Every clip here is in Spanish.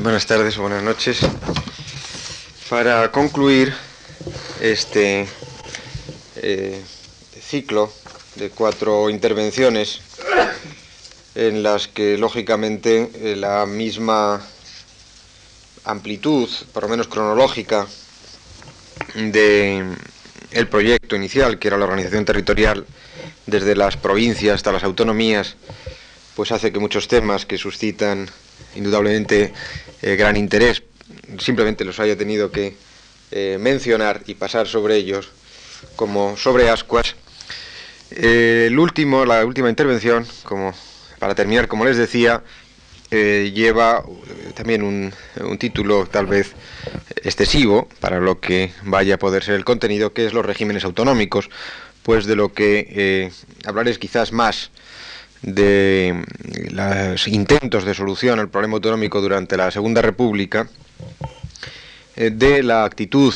buenas tardes o buenas noches. Para concluir este eh, ciclo de cuatro intervenciones en las que lógicamente eh, la misma amplitud, por lo menos cronológica, de el proyecto inicial, que era la organización territorial desde las provincias hasta las autonomías, pues hace que muchos temas que suscitan indudablemente eh, gran interés, simplemente los haya tenido que eh, mencionar y pasar sobre ellos como sobre ascuas. Eh, el último, la última intervención, como para terminar, como les decía, lleva también un, título tal vez excesivo para lo que vaya a poder ser el contenido, que es los regímenes autonómicos, pues de lo que hablaré es quizás más de los intentos de solución al problema autonómico durante la Segunda República, eh, de la actitud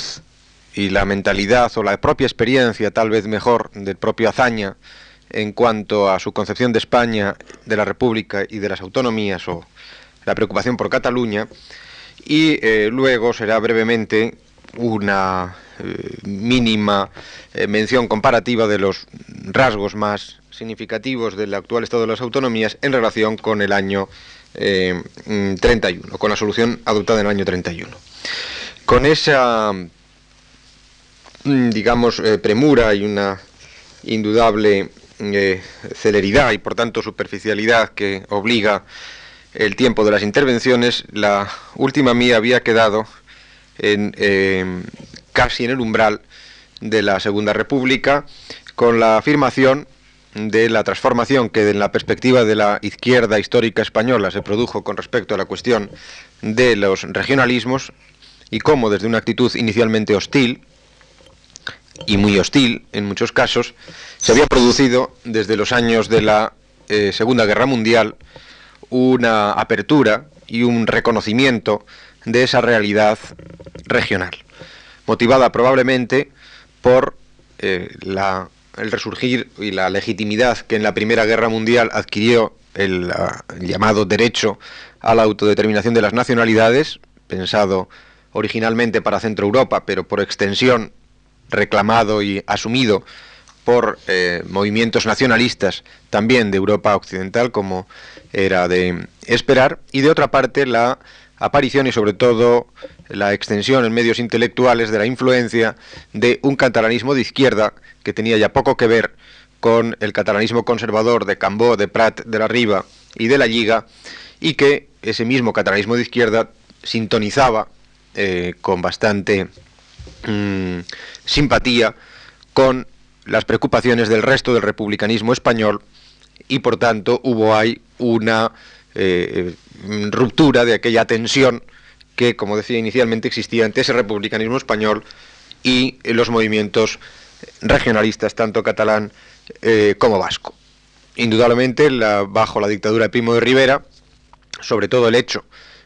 y la mentalidad o la propia experiencia, tal vez mejor, del propio Azaña en cuanto a su concepción de España, de la República y de las autonomías o la preocupación por Cataluña, y eh, luego será brevemente una eh, mínima mención comparativa de los rasgos más significativos del actual estado de las autonomías en relación con el año 31, eh, con la solución adoptada en el año 31. Con esa, mm, digamos, eh, premura y una indudable eh, celeridad y por tanto superficialidad que obliga el tiempo de las intervenciones, la última mía había quedado en, casi en el umbral de la Segunda República, con la afirmación de la transformación que en la perspectiva de la izquierda histórica española se produjo con respecto a la cuestión de los regionalismos y cómo desde una actitud inicialmente hostil y muy hostil en muchos casos se había producido desde los años de la eh, Segunda Guerra Mundial una apertura y un reconocimiento de esa realidad regional, motivada probablemente por eh, la el resurgir y la legitimidad que en la Primera Guerra Mundial adquirió el, llamado derecho a la autodeterminación de las nacionalidades, pensado originalmente para Centro Europa, pero por extensión reclamado y asumido por eh, movimientos nacionalistas también de Europa Occidental, como era de esperar, y de otra parte la aparición y sobre todo la extensión en medios intelectuales de la influencia de un catalanismo de izquierda que tenía ya poco que ver con el catalanismo conservador de Cambó, de Prat, de la Riva y de la Liga, y que ese mismo catalanismo de izquierda sintonizaba eh, con bastante mm, simpatía con las preocupaciones del resto del republicanismo español y por tanto hubo ahí una eh, ruptura de aquella tensión que, como decía inicialmente, existía entre ese republicanismo español y los movimientos regionalistas, tanto catalán eh, como vasco. Indudablemente, bajo la dictadura de Primo de Rivera, sobre todo el hecho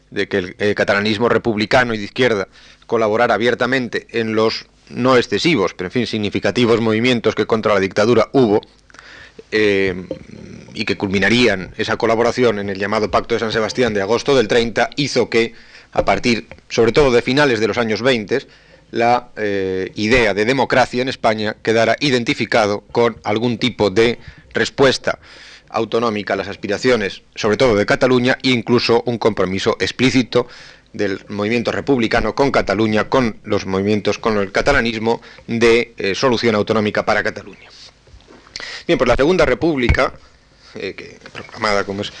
de que el catalanismo republicano y de izquierda colaborara abiertamente en los no excesivos, pero en fin significativos movimientos que contra la dictadura hubo, eh, y que culminarían esa colaboración en el llamado Pacto de San Sebastián de agosto del 30, hizo que, a partir, sobre todo de finales de los años 20, la eh, idea de democracia en España quedara identificado con algún tipo de respuesta autonómica a las aspiraciones, sobre todo de Cataluña, e incluso un compromiso explícito del movimiento republicano con Cataluña, con los movimientos, con el catalanismo de eh, solución autonómica para Cataluña. Bien, pues la Segunda República, eh, que, proclamada como es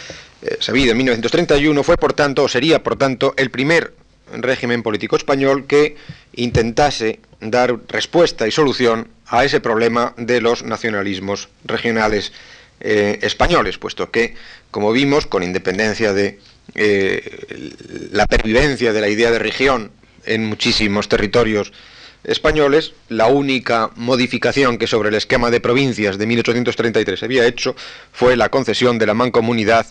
eh, sabido en 1931, fue por tanto, o sería por tanto, el primer régimen político español que intentase dar respuesta y solución a ese problema de los nacionalismos regionales eh, españoles, puesto que, como vimos, con independencia de la pervivencia de la idea de región en muchísimos territorios españoles, la única modificación que sobre el esquema de provincias de 1833 había hecho fue la concesión de la mancomunidad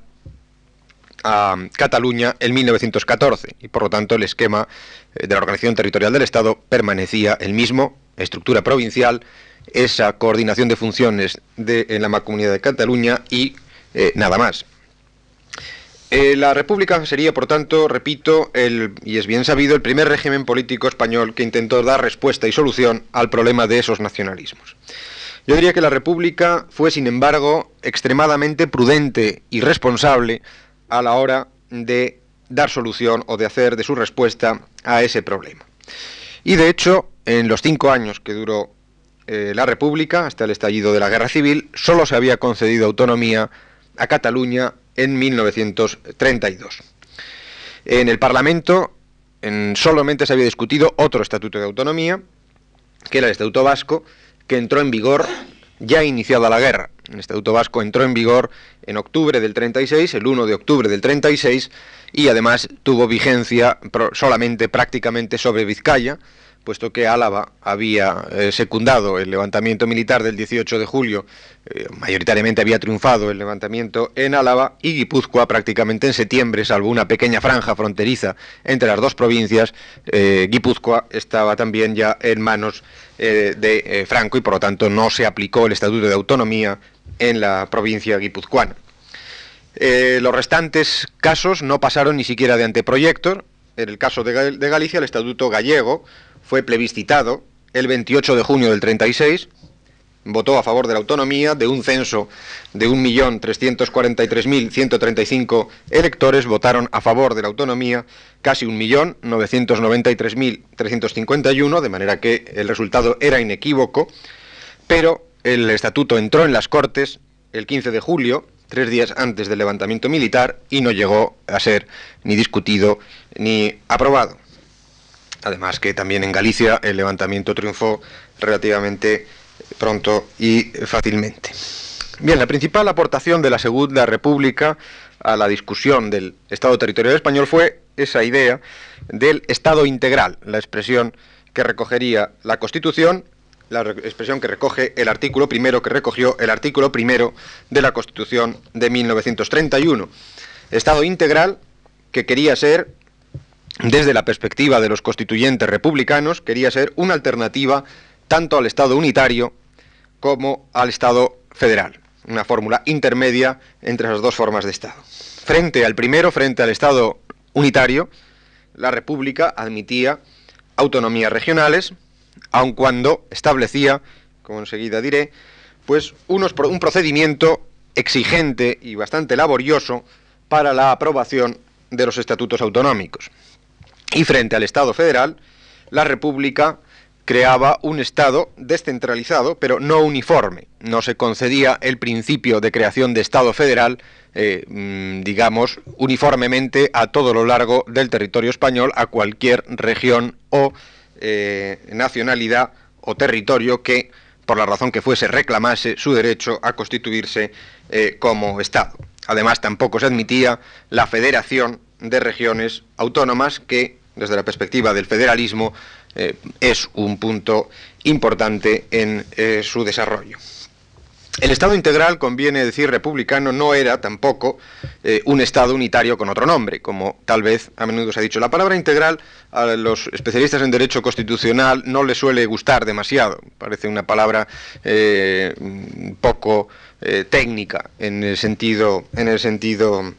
a Cataluña en 1914 y por lo tanto el esquema eh, de la organización territorial del Estado permanecía el mismo, estructura provincial, esa coordinación de funciones de, en la mancomunidad de Cataluña y eh, nada más. Eh, la República sería, por tanto, repito, el, y es bien sabido, el primer régimen político español que intentó dar respuesta y solución al problema de esos nacionalismos. Yo diría que la República fue, sin embargo, extremadamente prudente y responsable a la hora de dar solución o de hacer de su respuesta a ese problema. Y de hecho, en los cinco años que duró eh, la República, hasta el estallido de la Guerra Civil, solo se había concedido autonomía a Cataluña en 1932. En el Parlamento en, solamente se había discutido otro estatuto de autonomía, que era el Estatuto Vasco, que entró en vigor ya iniciada la guerra. El Estatuto Vasco entró en vigor en octubre del 36, el 1 de octubre del 36, y además tuvo vigencia solamente prácticamente sobre Vizcaya, puesto que Álava había eh, secundado el levantamiento militar del 18 de julio, eh, mayoritariamente había triunfado el levantamiento en Álava, y Guipúzcoa prácticamente en septiembre, salvo una pequeña franja fronteriza entre las dos provincias, eh, Guipúzcoa estaba también ya en manos de Franco y por lo tanto no se aplicó el Estatuto de Autonomía en la provincia guipuzcoana. los restantes casos no pasaron ni siquiera de anteproyectos. En el caso de Galicia, el Estatuto gallego, fue plebiscitado el 28 de junio del 36, votó a favor de la autonomía, de un censo de 1.343.135 electores votaron a favor de la autonomía, casi 1.993.351, de manera que el resultado era inequívoco, pero el estatuto entró en las Cortes el 15 de julio, tres días antes del levantamiento militar, y no llegó a ser ni discutido ni aprobado. Además que también en Galicia el levantamiento triunfó relativamente pronto y fácilmente. Bien, la principal aportación de la Segunda República a la discusión del Estado territorial español fue esa idea del Estado integral, la expresión que recogería la Constitución, la expresión que recoge el artículo primero, que recogió el artículo primero de la Constitución de 1931. Estado integral que quería ser desde la perspectiva de los constituyentes republicanos, quería ser una alternativa tanto al Estado unitario como al Estado federal, una fórmula intermedia entre esas dos formas de Estado. Frente al primero, frente al Estado unitario, la República admitía autonomías regionales, aun cuando establecía, como enseguida diré, pues unos, un procedimiento exigente y bastante laborioso para la aprobación de los estatutos autonómicos. Y frente al Estado federal, la República creaba un Estado descentralizado, pero no uniforme. No se concedía el principio de creación de Estado federal, eh, mm, digamos, uniformemente a todo lo largo del territorio español, a cualquier región o eh, nacionalidad o territorio que, por la razón que fuese, reclamase su derecho a constituirse eh, como Estado. Además, tampoco se admitía la federación de regiones autónomas que desde la perspectiva del federalismo, eh, es un punto importante en eh, su desarrollo. El Estado integral, conviene decir republicano, no era tampoco eh, un Estado unitario con otro nombre, como tal vez a menudo se ha dicho. La palabra integral a los especialistas en derecho constitucional no les suele gustar demasiado. Parece una palabra poco técnica en el sentido, en el sentido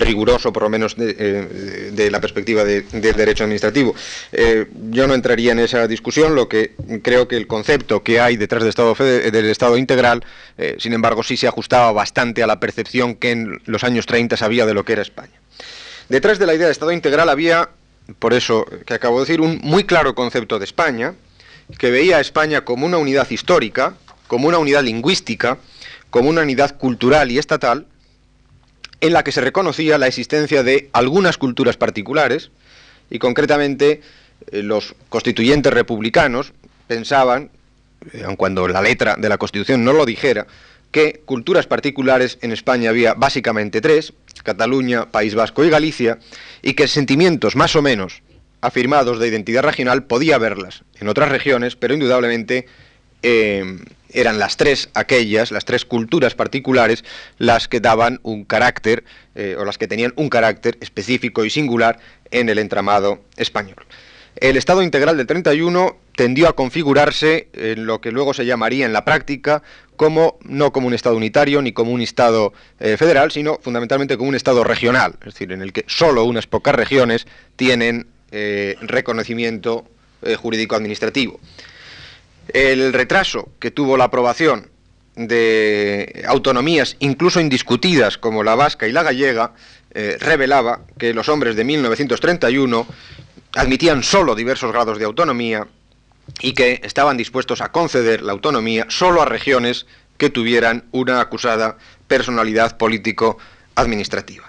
riguroso, por lo menos de, eh, la perspectiva del derecho administrativo. Eh, yo no entraría en esa discusión, lo que creo que el concepto que hay detrás del Estado, del estado integral, eh, sin embargo, sí se ajustaba bastante a la percepción que en los años 30 había de lo que era España. Detrás de la idea de Estado integral había, por eso que acabo de decir, un muy claro concepto de España, que veía a España como una unidad histórica, como una unidad lingüística, como una unidad cultural y estatal, en la que se reconocía la existencia de algunas culturas particulares y concretamente eh, los constituyentes republicanos pensaban, eh, aun cuando la letra de la Constitución no lo dijera, que culturas particulares en España había básicamente tres, Cataluña, País Vasco y Galicia, y que sentimientos más o menos afirmados de identidad regional podía haberlas en otras regiones, pero indudablemente eh, eran las tres aquellas, las tres culturas particulares, las que daban un carácter, eh, o las que tenían un carácter específico y singular en el entramado español. El Estado integral del 31 tendió a configurarse en lo que luego se llamaría en la práctica como no como un Estado unitario ni como un Estado eh, federal, sino fundamentalmente como un Estado regional, es decir, en el que solo unas pocas regiones tienen eh, reconocimiento jurídico-administrativo. El retraso que tuvo la aprobación de autonomías, incluso indiscutidas, como la vasca y la gallega, revelaba que los hombres de 1931 admitían solo diversos grados de autonomía y que estaban dispuestos a conceder la autonomía solo a regiones que tuvieran una acusada personalidad político-administrativa.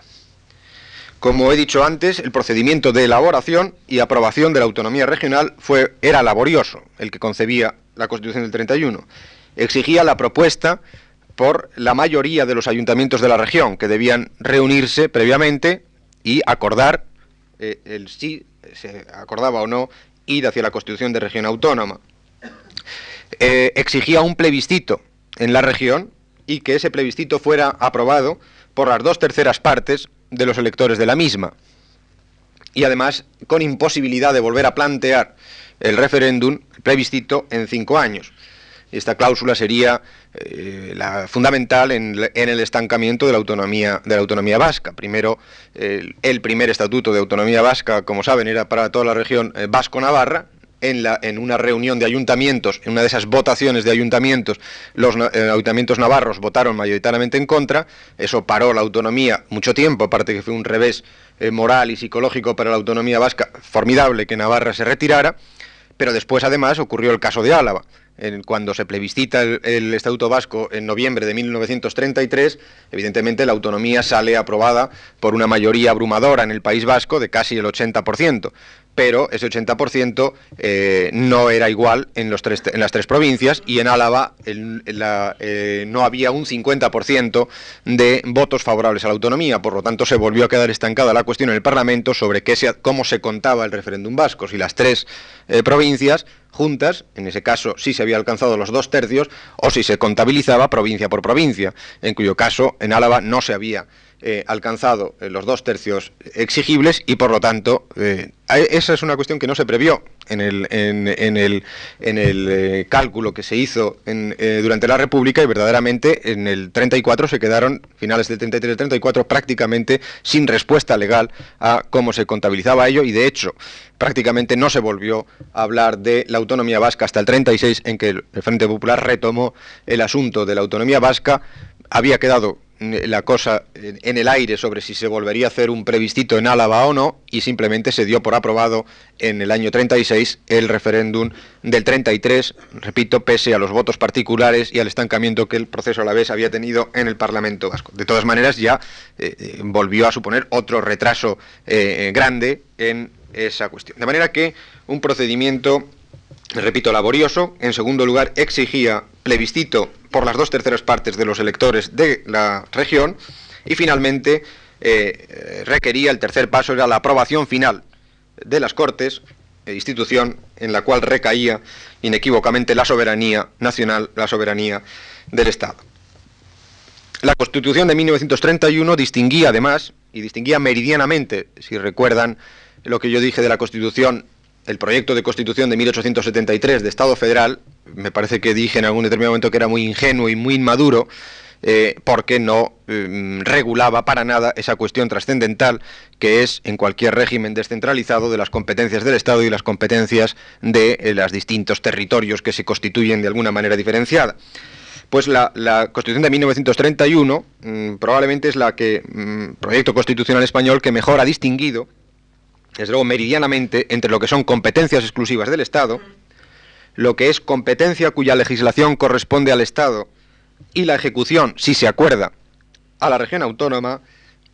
Como he dicho antes, el procedimiento de elaboración y aprobación de la autonomía regional fue, era laborioso, el que concebía la Constitución del 31. Exigía la propuesta por la mayoría de los ayuntamientos de la región, que debían reunirse previamente y acordar eh, el si se acordaba o no ir hacia la constitución de región autónoma. Eh, exigía un plebiscito en la región y que ese plebiscito fuera aprobado por las dos terceras partes de los electores de la misma. Y además con imposibilidad de volver a plantear el referéndum, el plebiscito, en cinco años. Esta cláusula sería eh, la fundamental en, el estancamiento de la autonomía de la autonomía vasca. Primero, el primer estatuto de autonomía vasca, como saben, era para toda la región eh, vasco-navarra. En, la, en, una reunión de ayuntamientos, en una de esas votaciones de ayuntamientos, los eh, ayuntamientos navarros votaron mayoritariamente en contra, eso paró la autonomía mucho tiempo, aparte que fue un revés moral y psicológico para la autonomía vasca, formidable que Navarra se retirara, pero después además ocurrió el caso de Álava cuando se plebiscita el, Estatuto Vasco en noviembre de 1933, evidentemente la autonomía sale aprobada por una mayoría abrumadora en el País Vasco de casi el 80% pero ese 80% eh, no era igual en, los tres, en las tres provincias y en Álava eh, no había un 50% de votos favorables a la autonomía, por lo tanto se volvió a quedar estancada la cuestión en el Parlamento sobre qué cómo se contaba el referéndum vasco, si las tres eh, provincias juntas, en ese caso sí se había alcanzado los dos tercios, o si se contabilizaba provincia por provincia, en cuyo caso en Álava no se había eh, alcanzado eh, los dos tercios exigibles y por lo tanto eh, esa es una cuestión que no se previó en el, en, el, en el cálculo que se hizo durante la República y verdaderamente en el 34 se quedaron, finales del 33 34, prácticamente sin respuesta legal a cómo se contabilizaba ello. Y de hecho prácticamente no se volvió a hablar de la autonomía vasca hasta el 36 en que el Frente Popular retomó el asunto de la autonomía vasca. Había quedado la cosa en el aire sobre si se volvería a hacer un plebiscito en Álava o no y simplemente se dio por aprobado en el año 36 el referéndum del 33, repito, pese a los votos particulares y al estancamiento que el proceso a la vez había tenido en el Parlamento vasco. De todas maneras ya eh, eh, volvió a suponer otro retraso eh, grande en esa cuestión. De manera que un procedimiento repito, laborioso. En segundo lugar, exigía plebiscito por las dos terceras partes de los electores de la región. Y finalmente, eh, requería, el tercer paso era la aprobación final de las Cortes, eh, institución en la cual recaía inequívocamente la soberanía nacional, la soberanía del Estado. La Constitución de 1931 distinguía además, y distinguía meridianamente, si recuerdan lo que yo dije de la Constitución el proyecto de constitución de 1873 de Estado federal, me parece que dije en algún determinado momento que era muy ingenuo y muy inmaduro, eh, porque no mm, regulaba para nada esa cuestión trascendental que es en cualquier régimen descentralizado de las competencias del Estado y las competencias de eh, los distintos territorios que se constituyen de alguna manera diferenciada. Pues la, Constitución de 1931 mm, probablemente es la que mm, proyecto constitucional español que mejor ha distinguido desde luego meridianamente, entre lo que son competencias exclusivas del Estado, lo que es competencia cuya legislación corresponde al Estado y la ejecución, si se acuerda, a la región autónoma,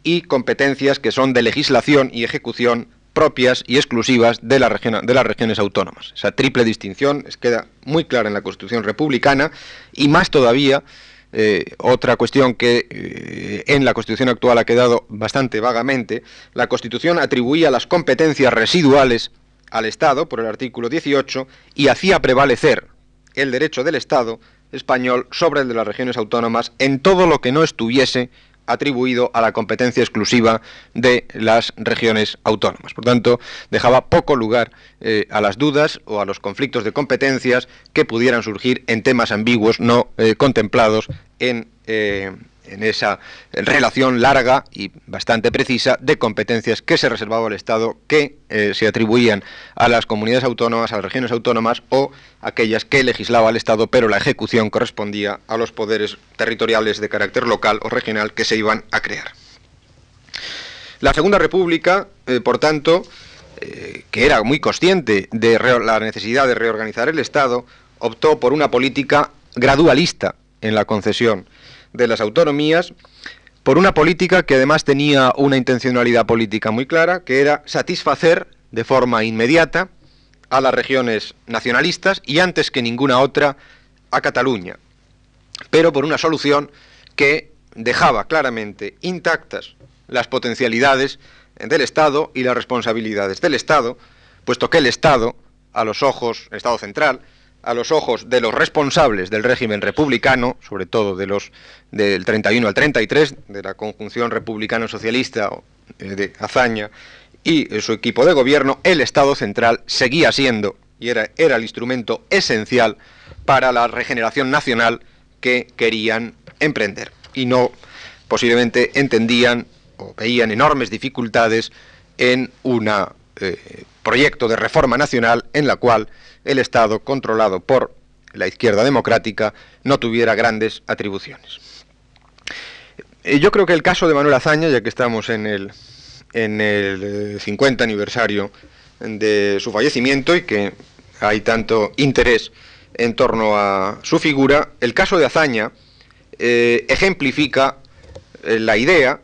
y competencias que son de legislación y ejecución propias y exclusivas de, la de las regiones autónomas. Esa triple distinción queda muy clara en la Constitución republicana y más todavía eh, otra cuestión que eh, en la Constitución actual ha quedado bastante vagamente, la Constitución atribuía las competencias residuales al Estado por el artículo 18 y hacía prevalecer el derecho del Estado español sobre el de las regiones autónomas en todo lo que no estuviese atribuido a la competencia exclusiva de las regiones autónomas. Por tanto, dejaba poco lugar eh, a las dudas o a los conflictos de competencias que pudieran surgir en temas ambiguos no eh, contemplados en eh, en esa relación larga y bastante precisa de competencias que se reservaba el Estado, que eh, se atribuían a las comunidades autónomas, a las regiones autónomas o aquellas que legislaba el Estado, pero la ejecución correspondía a los poderes territoriales de carácter local o regional que se iban a crear. La Segunda República, eh, por tanto, eh, que era muy consciente de la necesidad de reorganizar el Estado, optó por una política gradualista en la concesión de las autonomías por una política que además tenía una intencionalidad política muy clara, que era satisfacer de forma inmediata a las regiones nacionalistas y antes que ninguna otra a Cataluña, pero por una solución que dejaba claramente intactas las potencialidades del Estado y las responsabilidades del Estado, puesto que el Estado, a los ojos, el Estado central, a los ojos de los responsables del régimen republicano, sobre todo de los del 31 al 33, de la conjunción republicano-socialista eh, de Azaña y su equipo de gobierno, el Estado central seguía siendo y era, el instrumento esencial para la regeneración nacional que querían emprender. Y no posiblemente entendían o veían enormes dificultades en un eh, proyecto de reforma nacional en la cual el Estado, controlado por la izquierda democrática, no tuviera grandes atribuciones. Eh, yo creo que el caso de Manuel Azaña, ya que estamos en el, en el 50 eh, aniversario de su fallecimiento y que hay tanto interés en torno a su figura, el caso de Azaña eh, ejemplifica la idea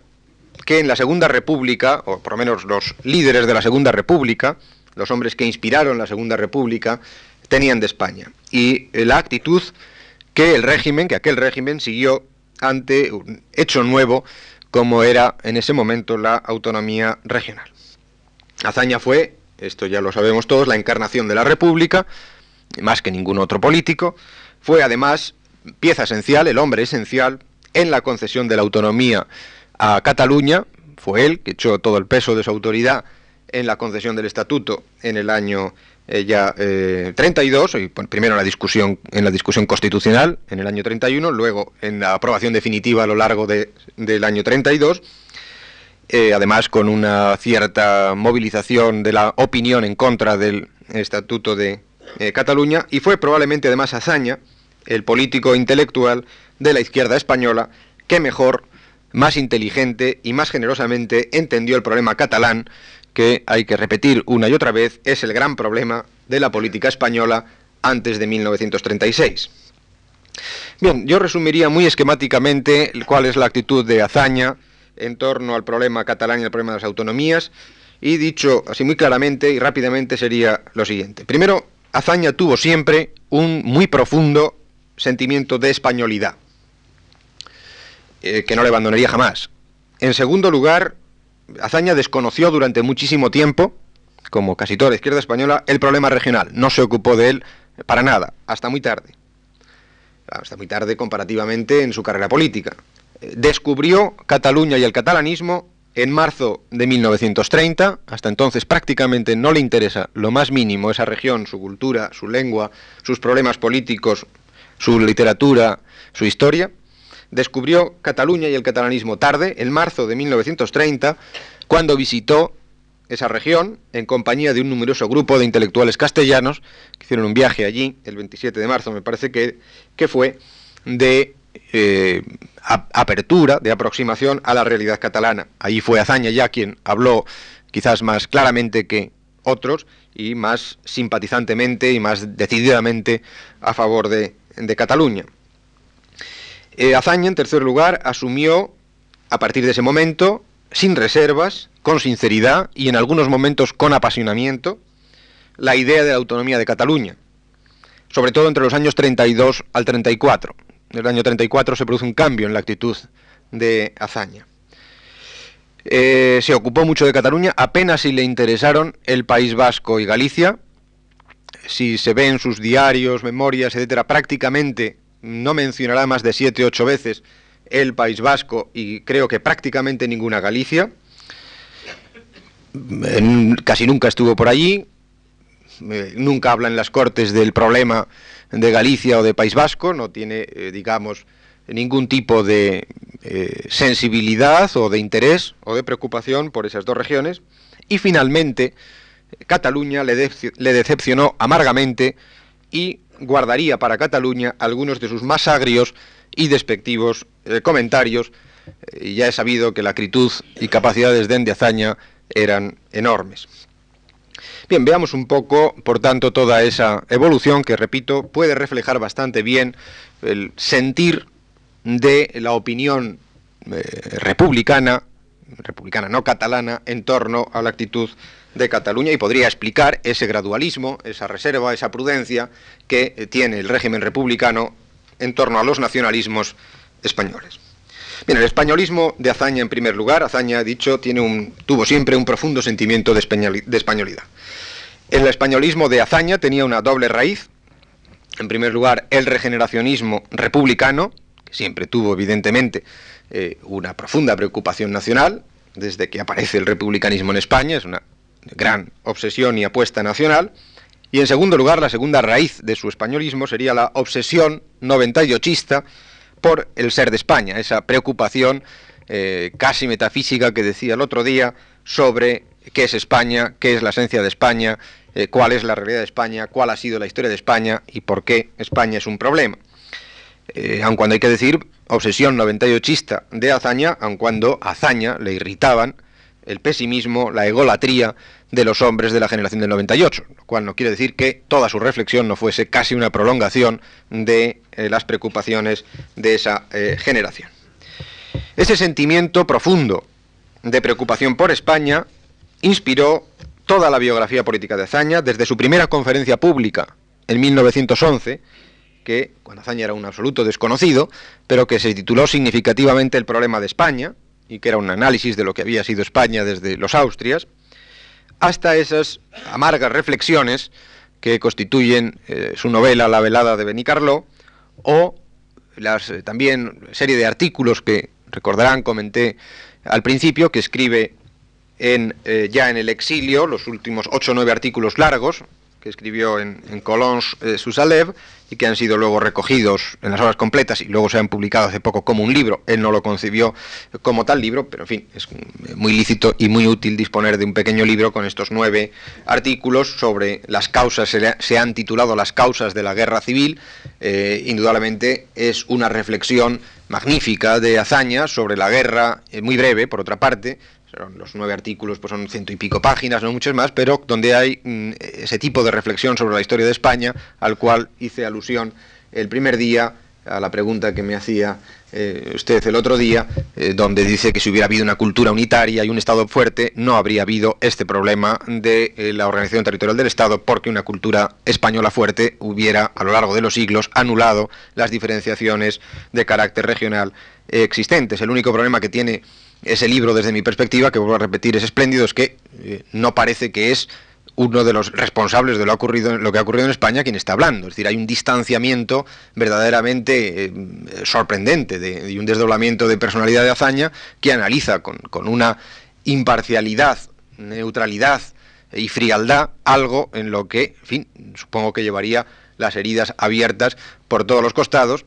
que en la Segunda República, o por lo menos los líderes de la Segunda República, los hombres que inspiraron la Segunda República, tenían de España. Y eh, la actitud que el régimen, que aquel régimen siguió ante un hecho nuevo como era en ese momento la autonomía regional. Azaña fue, esto ya lo sabemos todos, la encarnación de la República, más que ningún otro político, fue además pieza esencial, el hombre esencial, en la concesión de la autonomía a Cataluña, fue él que echó todo el peso de su autoridad en la concesión del estatuto en el año eh, ya 32, eh, y, primero en la discusión en la discusión constitucional en el año 31, luego en la aprobación definitiva a lo largo de, del año 32. Eh, además con una cierta movilización de la opinión en contra del Estatuto de Cataluña, y fue probablemente además Azaña, el político intelectual de la izquierda española, que mejor, más inteligente y más generosamente entendió el problema catalán que hay que repetir una y otra vez, es el gran problema de la política española antes de 1936. Bien, yo resumiría muy esquemáticamente cuál es la actitud de Azaña en torno al problema catalán y al problema de las autonomías, y dicho así muy claramente y rápidamente sería lo siguiente. Primero, Azaña tuvo siempre un muy profundo sentimiento de españolidad, eh, que no le abandonaría jamás. En segundo lugar, Azaña desconoció durante muchísimo tiempo, como casi toda la izquierda española, el problema regional. No se ocupó de él para nada, hasta muy tarde. Hasta muy tarde comparativamente en su carrera política. Descubrió Cataluña y el catalanismo en marzo de 1930, hasta entonces prácticamente no le interesa lo más mínimo esa región, su cultura, su lengua, sus problemas políticos, su literatura, su historia descubrió Cataluña y el catalanismo tarde, en marzo de 1930, cuando visitó esa región en compañía de un numeroso grupo de intelectuales castellanos que hicieron un viaje allí, el 27 de marzo me parece que, que fue, de eh, apertura, de aproximación a la realidad catalana. Allí fue Azaña ya quien habló quizás más claramente que otros y más simpatizantemente y más decididamente a favor de, de Cataluña. Eh, Azaña, en tercer lugar, asumió, a partir de ese momento, sin reservas, con sinceridad y en algunos momentos con apasionamiento, la idea de la autonomía de Cataluña, sobre todo entre los años 32 al 34. En el año 34 se produce un cambio en la actitud de Azaña. Eh, se ocupó mucho de Cataluña, apenas si le interesaron el País Vasco y Galicia. Si se ve en sus diarios, memorias, etcétera, prácticamente no mencionará más de siete ocho veces el País Vasco y creo que prácticamente ninguna Galicia. casi nunca estuvo por allí, eh, nunca habla en las Cortes del problema de Galicia o de País Vasco, no tiene, eh, digamos, ningún tipo de eh, sensibilidad o de interés o de preocupación por esas dos regiones. Y finalmente, Cataluña le, decepcionó amargamente y guardaría para Cataluña algunos de sus más agrios y despectivos comentarios. y ya he sabido que la acritud y capacidades de Hazaña eran enormes. Bien, veamos un poco, por tanto, toda esa evolución que, repito, puede reflejar bastante bien el sentir de la opinión eh, republicana, republicana no catalana, en torno a la actitud de Cataluña y podría explicar ese gradualismo, esa reserva, esa prudencia que eh, tiene el régimen republicano en torno a los nacionalismos españoles. Bien, el españolismo de Azaña en primer lugar, Azaña, dicho, tiene un, tuvo siempre un profundo sentimiento de españolidad. El españolismo de Azaña tenía una doble raíz. En primer lugar, el regeneracionismo republicano, que siempre tuvo evidentemente eh, una profunda preocupación nacional, desde que aparece el republicanismo en España, es una gran obsesión y apuesta nacional. Y en segundo lugar, la segunda raíz de su españolismo sería la obsesión 98ista por el ser de España, esa preocupación eh, casi metafísica que decía el otro día sobre qué es España, qué es la esencia de España, eh, cuál es la realidad de España, cuál ha sido la historia de España y por qué España es un problema. Eh, aun cuando hay que decir obsesión 98ista de Azaña, aun cuando Azaña le irritaban el pesimismo, la egolatría de los hombres de la generación del 98, lo cual no quiere decir que toda su reflexión no fuese casi una prolongación de eh, las preocupaciones de esa generación. Ese sentimiento profundo de preocupación por España inspiró toda la biografía política de Azaña, desde su primera conferencia pública en 1911, que cuando Azaña era un absoluto desconocido, pero que se tituló significativamente El problema de España, y que era un análisis de lo que había sido España desde los Austrias, hasta esas amargas reflexiones que constituyen eh, su novela La velada de Benicarló, o las eh, también serie de artículos que recordarán comenté al principio que escribe en, eh, ya en el exilio, los últimos ocho o nueve artículos largos que escribió en, en Collonges eh, Susalev y que han sido luego recogidos en las obras completas y luego se han publicado hace poco como un libro. Él no lo concibió como tal libro, pero en fin, es muy lícito y muy útil disponer de un pequeño libro con estos nueve artículos sobre las causas, se, han titulado Las causas de la guerra civil. Eh, indudablemente es una reflexión magnífica de hazaña sobre la guerra, muy breve por otra parte, los nueve artículos pues son ciento y pico páginas, no muchas más, pero donde hay mm, ese tipo de reflexión sobre la historia de España, al cual hice alusión el primer día a la pregunta que me hacía eh, usted el otro día, eh, donde dice que si hubiera habido una cultura unitaria y un Estado fuerte, no habría habido este problema de eh, la organización territorial del Estado, porque una cultura española fuerte hubiera, a lo largo de los siglos, anulado las diferenciaciones de carácter regional existentes. El único problema que tiene ese libro, desde mi perspectiva, que vuelvo a repetir, es espléndido, es que eh, no parece que es uno de los responsables de lo, ocurrido, lo que ha ocurrido en España quien está hablando. Es decir, hay un distanciamiento verdaderamente eh, sorprendente de, y un desdoblamiento de personalidad de hazaña que analiza con, con una imparcialidad, neutralidad y frialdad algo en lo que, en fin, supongo que llevaría las heridas abiertas por todos los costados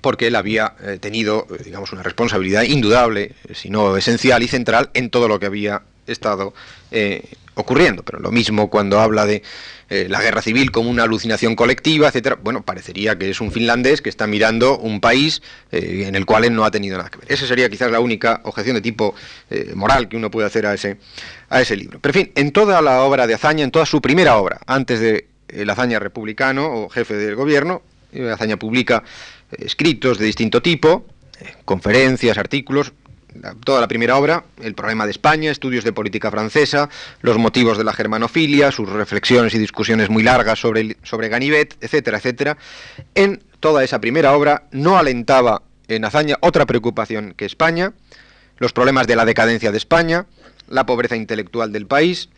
porque él había eh, tenido, eh, digamos, una responsabilidad indudable, si no esencial y central, en todo lo que había estado eh, ocurriendo. Pero lo mismo cuando habla de la guerra civil como una alucinación colectiva, etcétera, bueno, parecería que es un finlandés que está mirando un país en el cual él no ha tenido nada que ver. Esa sería quizás la única objeción de tipo moral que uno puede hacer a ese, a ese libro. Pero en fin, en toda la obra de Azaña, en toda su primera obra, antes de el Azaña republicano o jefe del gobierno, Azaña publica escritos de distinto tipo, eh, conferencias, artículos, toda la primera obra, El problema de España, estudios de política francesa, los motivos de la germanofilia, sus reflexiones y discusiones muy largas sobre, sobre Ganivet, etcétera, etcétera. En toda esa primera obra no alentaba en hazaña otra preocupación que España, los problemas de la decadencia de España, la pobreza intelectual del país,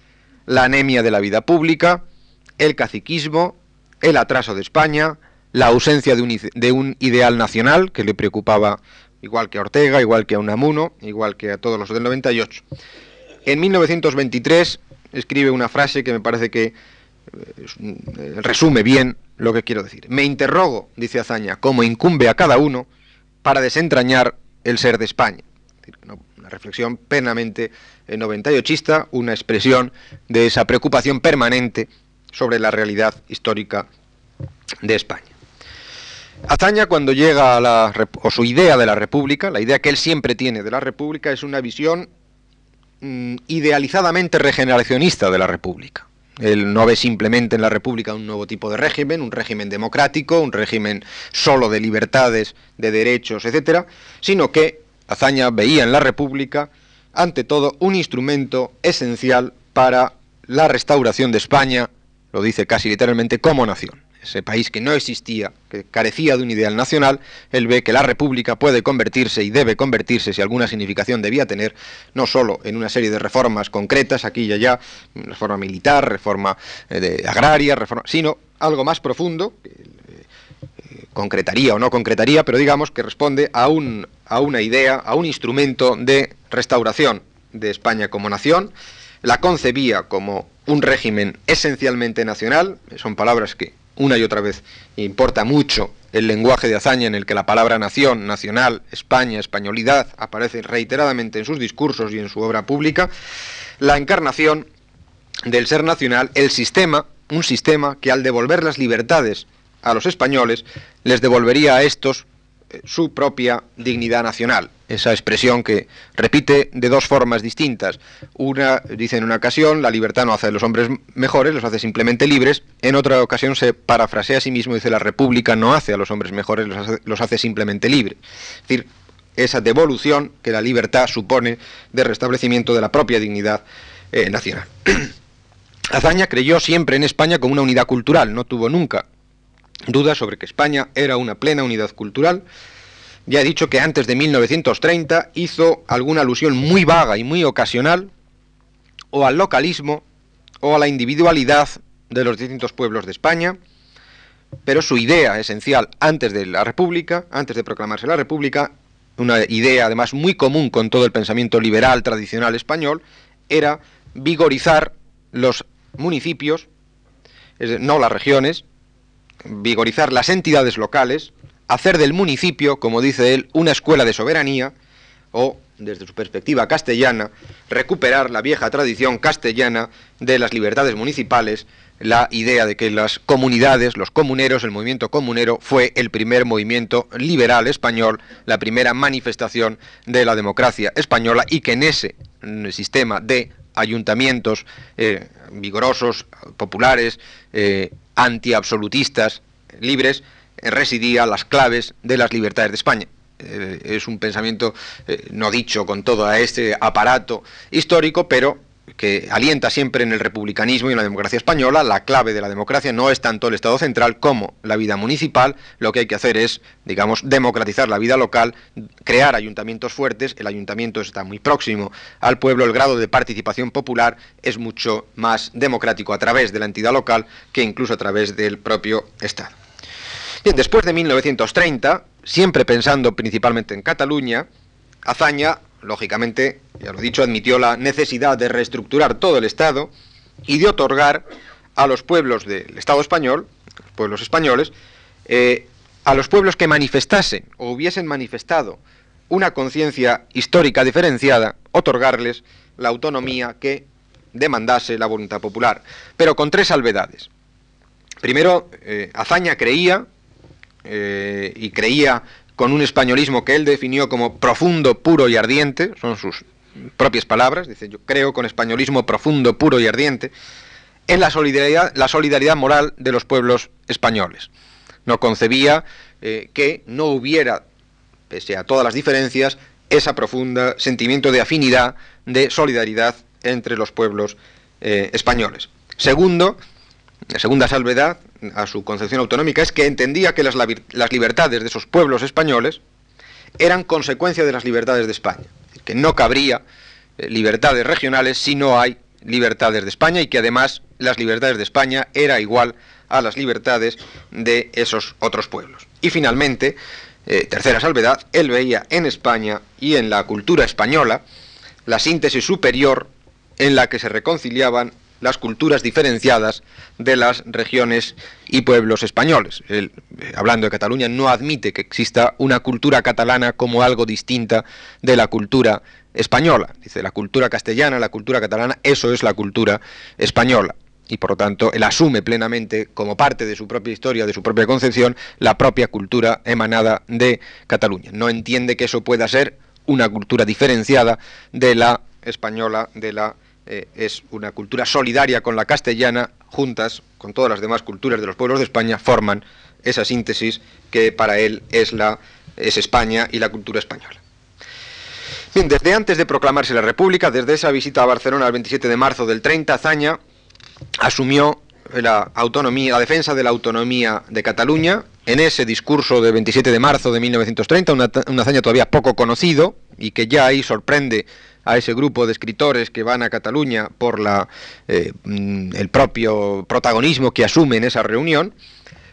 la anemia de la vida pública, el caciquismo, el atraso de España, la ausencia de un, ideal nacional que le preocupaba igual que a Ortega, igual que a Unamuno, igual que a todos los del 98. En 1923 escribe una frase que me parece que eh, resume bien lo que quiero decir. Me interrogo, dice Azaña, como incumbe a cada uno para desentrañar el ser de España. Una reflexión plenamente 98ista, una expresión de esa preocupación permanente sobre la realidad histórica de España. Azaña cuando llega a la, o su idea de la República, la idea que él siempre tiene de la República es una visión mm, idealizadamente regeneracionista de la República. Él no ve simplemente en la República un nuevo tipo de régimen, un régimen democrático, un régimen solo de libertades, de derechos, etcétera, sino que Azaña veía en la República, ante todo, un instrumento esencial para la restauración de España, lo dice casi literalmente, como nación ese país que no existía, que carecía de un ideal nacional, él ve que la República puede convertirse y debe convertirse, si alguna significación debía tener, no solo en una serie de reformas concretas, aquí y allá, reforma militar, reforma eh, de agraria, reforma, sino algo más profundo, que eh, concretaría o no concretaría, pero digamos que responde a una idea, a un instrumento de restauración de España como nación, la concebía como un régimen esencialmente nacional, son palabras que una y otra vez. Importa mucho el lenguaje de hazaña en el que la palabra nación, nacional, España, españolidad aparece reiteradamente en sus discursos y en su obra pública. La encarnación del ser nacional, el sistema, un sistema que al devolver las libertades a los españoles les devolvería a estos su propia dignidad nacional. Esa expresión que repite de dos formas distintas. Una, dice en una ocasión, la libertad no hace a los hombres mejores, los hace simplemente libres. En otra ocasión se parafrasea a sí mismo, dice la república no hace a los hombres mejores, los hace, simplemente libres. Es decir, esa devolución que la libertad supone de restablecimiento de la propia dignidad eh, nacional. Azaña creyó siempre en España como una unidad cultural, no tuvo nunca dudas sobre que España era una plena unidad cultural. Ya he dicho que antes de 1930 hizo alguna alusión muy vaga y muy ocasional o al localismo o a la individualidad de los distintos pueblos de España, pero su idea esencial antes de la República, antes de proclamarse la República, una idea además muy común con todo el pensamiento liberal tradicional español, era vigorizar los municipios, no las regiones, vigorizar las entidades locales, hacer del municipio, como dice él, una escuela de soberanía, o, desde su perspectiva castellana, recuperar la vieja tradición castellana de las libertades municipales, la idea de que las comunidades, los comuneros, el movimiento comunero fue el primer movimiento liberal español, la primera manifestación de la democracia española y que en ese sistema de ayuntamientos eh, vigorosos, populares, eh, antiabsolutistas libres eh, residía las claves de las libertades de España. Eh, es un pensamiento eh, no dicho con todo este aparato histórico, pero que alienta siempre en el republicanismo y en la democracia española. La clave de la democracia no es tanto el Estado central como la vida municipal. Lo que hay que hacer es, digamos, democratizar la vida local, crear ayuntamientos fuertes. El ayuntamiento está muy próximo al pueblo. El grado de participación popular es mucho más democrático a través de la entidad local que incluso a través del propio Estado. Bien, después de 1930, siempre pensando principalmente en Cataluña, Azaña lógicamente, ya lo dicho, admitió la necesidad de reestructurar todo el Estado y de otorgar a los pueblos del Estado español, los pueblos españoles, eh, a los pueblos que manifestasen o hubiesen manifestado una conciencia histórica diferenciada, otorgarles la autonomía que demandase la voluntad popular, pero con tres salvedades. Primero, eh, Azaña creía, eh, y creía con un españolismo que él definió como profundo, puro y ardiente, son sus propias palabras, dice yo creo con españolismo profundo, puro y ardiente, en la solidaridad, la solidaridad moral de los pueblos españoles. No concebía eh, que no hubiera, pese a todas las diferencias, ese profundo sentimiento de afinidad, de solidaridad entre los pueblos eh, españoles. Segundo, la segunda salvedad a su concepción autonómica es que entendía que las, libertades de esos pueblos españoles eran consecuencia de las libertades de España, que no cabría eh, libertades regionales si no hay libertades de España y que además las libertades de España era igual a las libertades de esos otros pueblos. Y finalmente, eh, tercera salvedad, él veía en España y en la cultura española la síntesis superior en la que se reconciliaban las culturas diferenciadas de las regiones y pueblos españoles. Él, eh, hablando de Cataluña, no admite que exista una cultura catalana como algo distinta de la cultura española. Dice, la cultura castellana, la cultura catalana, eso es la cultura española. Y por lo tanto, él asume plenamente, como parte de su propia historia, de su propia concepción, la propia cultura emanada de Cataluña. No entiende que eso pueda ser una cultura diferenciada de la española, de la eh, es una cultura solidaria con la castellana, juntas con todas las demás culturas de los pueblos de España, forman esa síntesis que para él es, la, es España y la cultura española. Bien, desde antes de proclamarse la República, desde esa visita a Barcelona el 27 de marzo del 30, Azaña asumió la autonomía, la defensa de la autonomía de Cataluña en ese discurso del 27 de marzo de 1930, una, una hazaña todavía poco conocido y que ya ahí sorprende a ese grupo de escritores que van a Cataluña por la, eh, mm, el propio protagonismo que asume en esa reunión,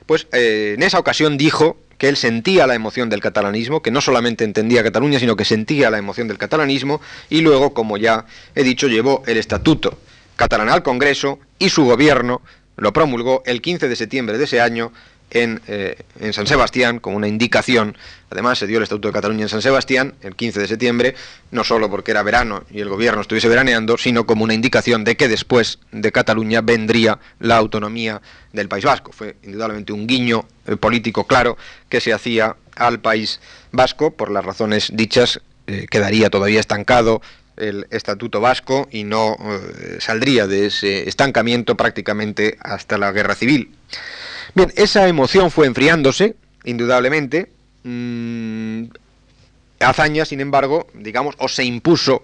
pues eh, en esa ocasión dijo que él sentía la emoción del catalanismo, que no solamente entendía Cataluña, sino que sentía la emoción del catalanismo, y luego, como ya he dicho, llevó el estatuto catalán al Congreso y su gobierno lo promulgó el 15 de septiembre de ese año eh, en, San Sebastián como una indicación. Además, se dio el Estatuto de Cataluña en San Sebastián el 15 de septiembre, no solo porque era verano y el gobierno estuviese veraneando, sino como una indicación de que después de Cataluña vendría la autonomía del País Vasco. Fue indudablemente un guiño eh, político claro que se hacía al País Vasco, por las razones dichas, eh, quedaría todavía estancado el Estatuto Vasco y no saldría de ese estancamiento prácticamente hasta la Guerra Civil. Bien, esa emoción fue enfriándose, indudablemente. Mm, Azaña, sin embargo, digamos, o se impuso,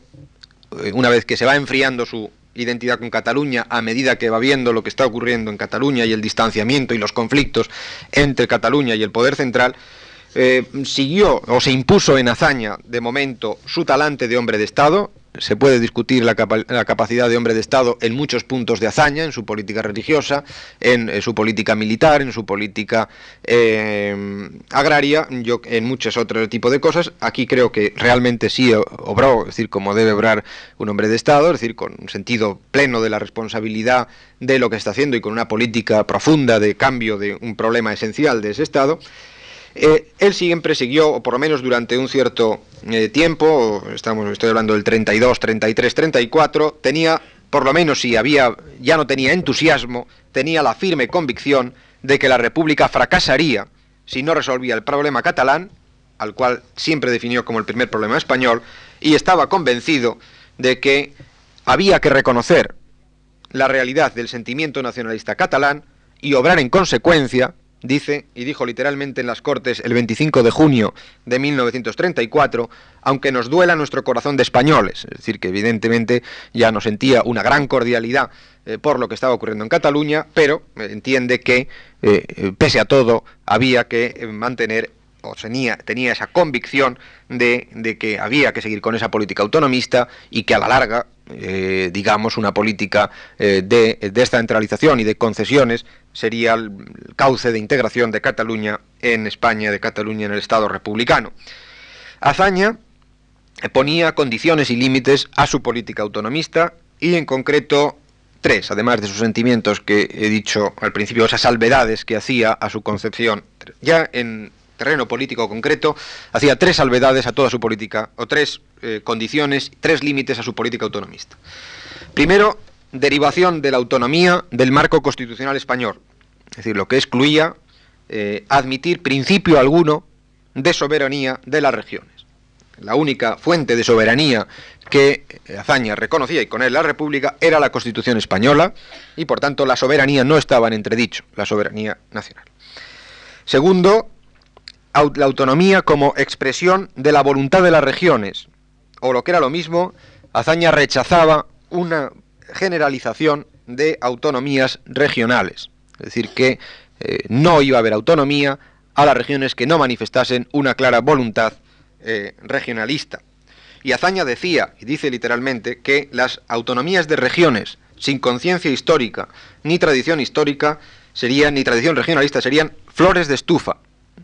eh, una vez que se va enfriando su identidad con Cataluña, a medida que va viendo lo que está ocurriendo en Cataluña y el distanciamiento y los conflictos entre Cataluña y el poder central, eh, siguió o se impuso en Azaña, de momento, su talante de hombre de Estado, se puede discutir la, capacidad de hombre de Estado en muchos puntos de hazaña, en su política religiosa, en, su política militar, en su política eh, agraria, yo, en muchos otros tipos de cosas. Aquí creo que realmente sí obró, es decir, como debe obrar un hombre de Estado, es decir, con un sentido pleno de la responsabilidad de lo que está haciendo y con una política profunda de cambio de un problema esencial de ese Estado. Eh, él siempre siguió, o por lo menos durante un cierto eh, tiempo, estamos, estoy hablando del 32, 33, 34, tenía, por lo menos si había, ya no tenía entusiasmo, tenía la firme convicción de que la República fracasaría si no resolvía el problema catalán, al cual siempre definió como el primer problema español, y estaba convencido de que había que reconocer la realidad del sentimiento nacionalista catalán y obrar en consecuencia dice, y dijo literalmente en las Cortes el 25 de junio de 1934, aunque nos duela nuestro corazón de españoles, es decir, que evidentemente ya no sentía una gran cordialidad eh, por lo que estaba ocurriendo en Cataluña, pero entiende que, eh, pese a todo, había que mantener o tenía, esa convicción de, que había que seguir con esa política autonomista y que a la larga eh, digamos, una política eh, de descentralización y de concesiones sería el cauce de integración de Cataluña en España, de Cataluña en el Estado republicano. Azaña ponía condiciones y límites a su política autonomista y en concreto tres, además de sus sentimientos que he dicho al principio, esas salvedades que hacía a su concepción. Ya en terreno político concreto, hacía tres salvedades a toda su política, o tres eh, condiciones, tres límites a su política autonomista. Primero, derivación de la autonomía del marco constitucional español, es decir, lo que excluía eh, admitir principio alguno de soberanía de las regiones. La única fuente de soberanía que Azaña reconocía y con él la República era la Constitución española y por tanto la soberanía no estaba en entredicho, la soberanía nacional. Segundo, la autonomía como expresión de la voluntad de las regiones, o lo que era lo mismo, Azaña rechazaba una generalización de autonomías regionales, es decir, que eh, no iba a haber autonomía a las regiones que no manifestasen una clara voluntad eh, regionalista. Y Azaña decía, y dice literalmente, que las autonomías de regiones sin conciencia histórica ni tradición histórica serían, ni tradición regionalista, serían flores de estufa,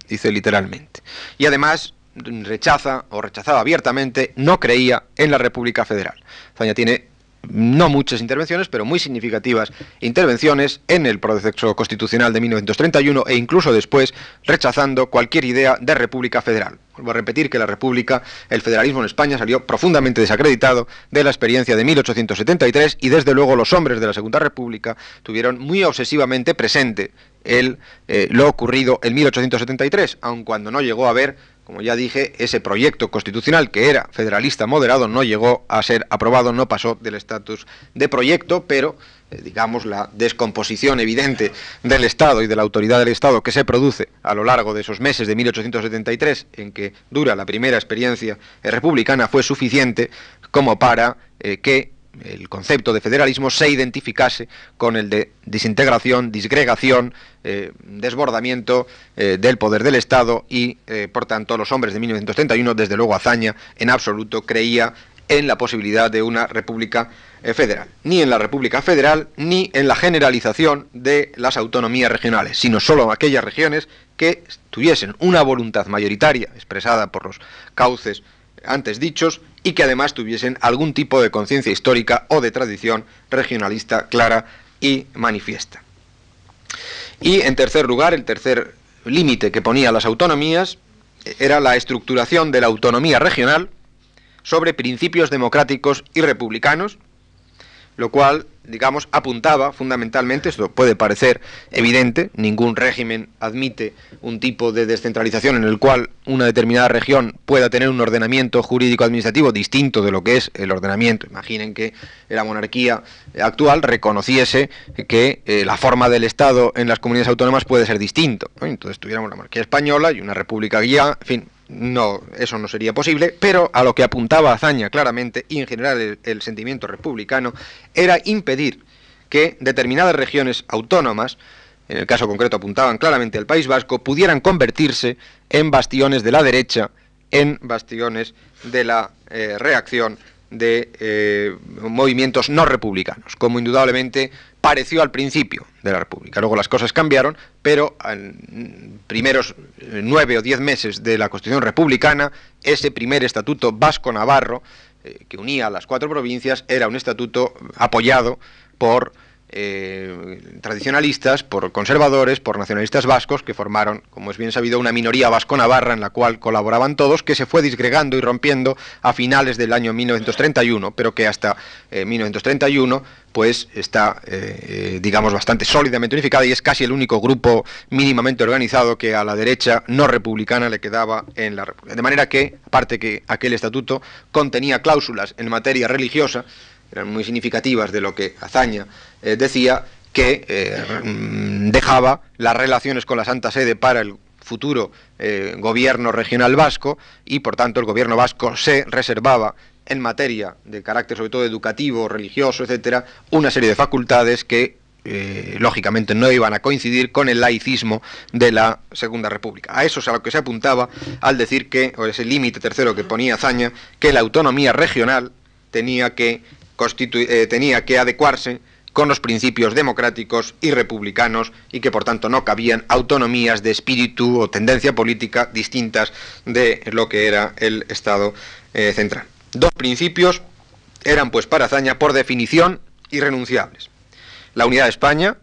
dice literalmente. Y además rechaza o rechazaba abiertamente, no creía en la República Federal. Azaña tiene no muchas intervenciones, pero muy significativas intervenciones en el proceso constitucional de 1931 e incluso después rechazando cualquier idea de República Federal. Vuelvo a repetir que la República, el federalismo en España salió profundamente desacreditado de la experiencia de 1873 y desde luego los hombres de la Segunda República tuvieron muy obsesivamente presente el, eh, lo ocurrido en 1873, aun cuando no llegó a haber como ya dije, ese proyecto constitucional que era federalista moderado no llegó a ser aprobado, no pasó del estatus de proyecto, pero eh, digamos la descomposición evidente del Estado y de la autoridad del Estado que se produce a lo largo de esos meses de 1873 en que dura la primera experiencia republicana fue suficiente como para eh, que el concepto de federalismo se identificase con el de desintegración, disgregación, eh, desbordamiento eh, del poder del Estado y, eh, por tanto, los hombres de 1931, desde luego Azaña, en absoluto creía en la posibilidad de una república federal, ni en la república federal, ni en la generalización de las autonomías regionales, sino solo aquellas regiones que tuviesen una voluntad mayoritaria expresada por los cauces antes dichos y que además tuviesen algún tipo de conciencia histórica o de tradición regionalista clara y manifiesta. Y en tercer lugar, el tercer límite que ponía las autonomías era la estructuración de la autonomía regional sobre principios democráticos y republicanos, lo cual digamos, apuntaba fundamentalmente, esto puede parecer evidente, ningún régimen admite un tipo de descentralización en el cual una determinada región pueda tener un ordenamiento jurídico-administrativo distinto de lo que es el ordenamiento. Imaginen que la monarquía actual reconociese que eh, la forma del Estado en las comunidades autónomas puede ser distinto. Entonces tuviéramos la monarquía española y una república guía, en fin, no, eso no sería posible, pero a lo que apuntaba Azaña claramente, y en general el, sentimiento republicano, era impedir que determinadas regiones autónomas, en el caso concreto apuntaban claramente al País Vasco, pudieran convertirse en bastiones de la derecha, en bastiones de la eh, reacción de eh, movimientos no republicanos, como indudablemente pareció al principio de la República. Luego las cosas cambiaron, pero en primeros nueve o diez meses de la Constitución republicana, ese primer estatuto vasco-navarro, eh, que unía a las cuatro provincias, era un estatuto apoyado por eh, tradicionalistas, por conservadores, por nacionalistas vascos, que formaron, como es bien sabido, una minoría vasco-navarra en la cual colaboraban todos, que se fue disgregando y rompiendo a finales del año 1931, pero que hasta 1931 pues está, eh, digamos, bastante sólidamente unificada y es casi el único grupo mínimamente organizado que a la derecha no republicana le quedaba en la República. De manera que, aparte que aquel estatuto contenía cláusulas en materia religiosa, eran muy significativas de lo que Azaña eh, decía, que eh, dejaba las relaciones con la Santa Sede para el futuro gobierno regional vasco y por tanto el gobierno vasco se reservaba en materia de carácter sobre todo educativo, religioso, etcétera, una serie de facultades que eh, lógicamente no iban a coincidir con el laicismo de la Segunda República. A eso es a lo que se apuntaba al decir que, o ese límite tercero que ponía Zaña, que la autonomía regional tenía que, eh, tenía que adecuarse con los principios democráticos y republicanos y que por tanto no cabían autonomías de espíritu o tendencia política distintas de lo que era el Estado eh, central. Dos principios eran pues para Azaña por definición irrenunciables. La unidad de España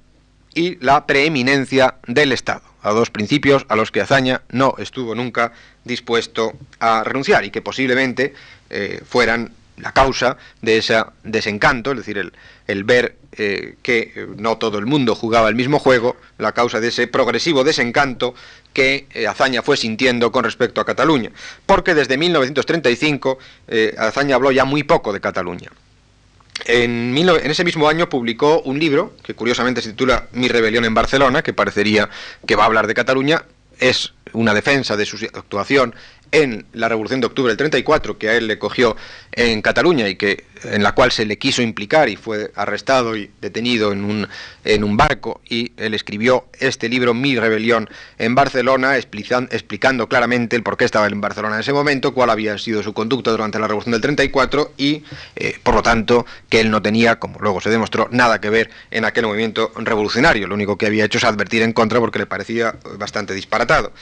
y la preeminencia del Estado, a dos principios a los que Azaña no estuvo nunca dispuesto a renunciar y que posiblemente eh, fueran la causa de ese desencanto, es decir, el, el ver eh, que no todo el mundo jugaba el mismo juego, la causa de ese progresivo desencanto que eh, Azaña fue sintiendo con respecto a Cataluña. Porque desde 1935 eh, Azaña habló ya muy poco de Cataluña. En, en, ese mismo año publicó un libro que curiosamente se titula Mi rebelión en Barcelona, que parecería que va a hablar de Cataluña. Es una defensa de su actuación en la Revolución de Octubre del 34, que a él le cogió en Cataluña y que en la cual se le quiso implicar y fue arrestado y detenido en un, en un barco y él escribió este libro Mi rebelión en Barcelona explicando claramente el por qué estaba en Barcelona en ese momento, cuál había sido su conducta durante la Revolución del 34 y eh, por lo tanto que él no tenía, como luego se demostró, nada que ver en aquel movimiento revolucionario, lo único que había hecho es advertir en contra porque le parecía bastante disparatado.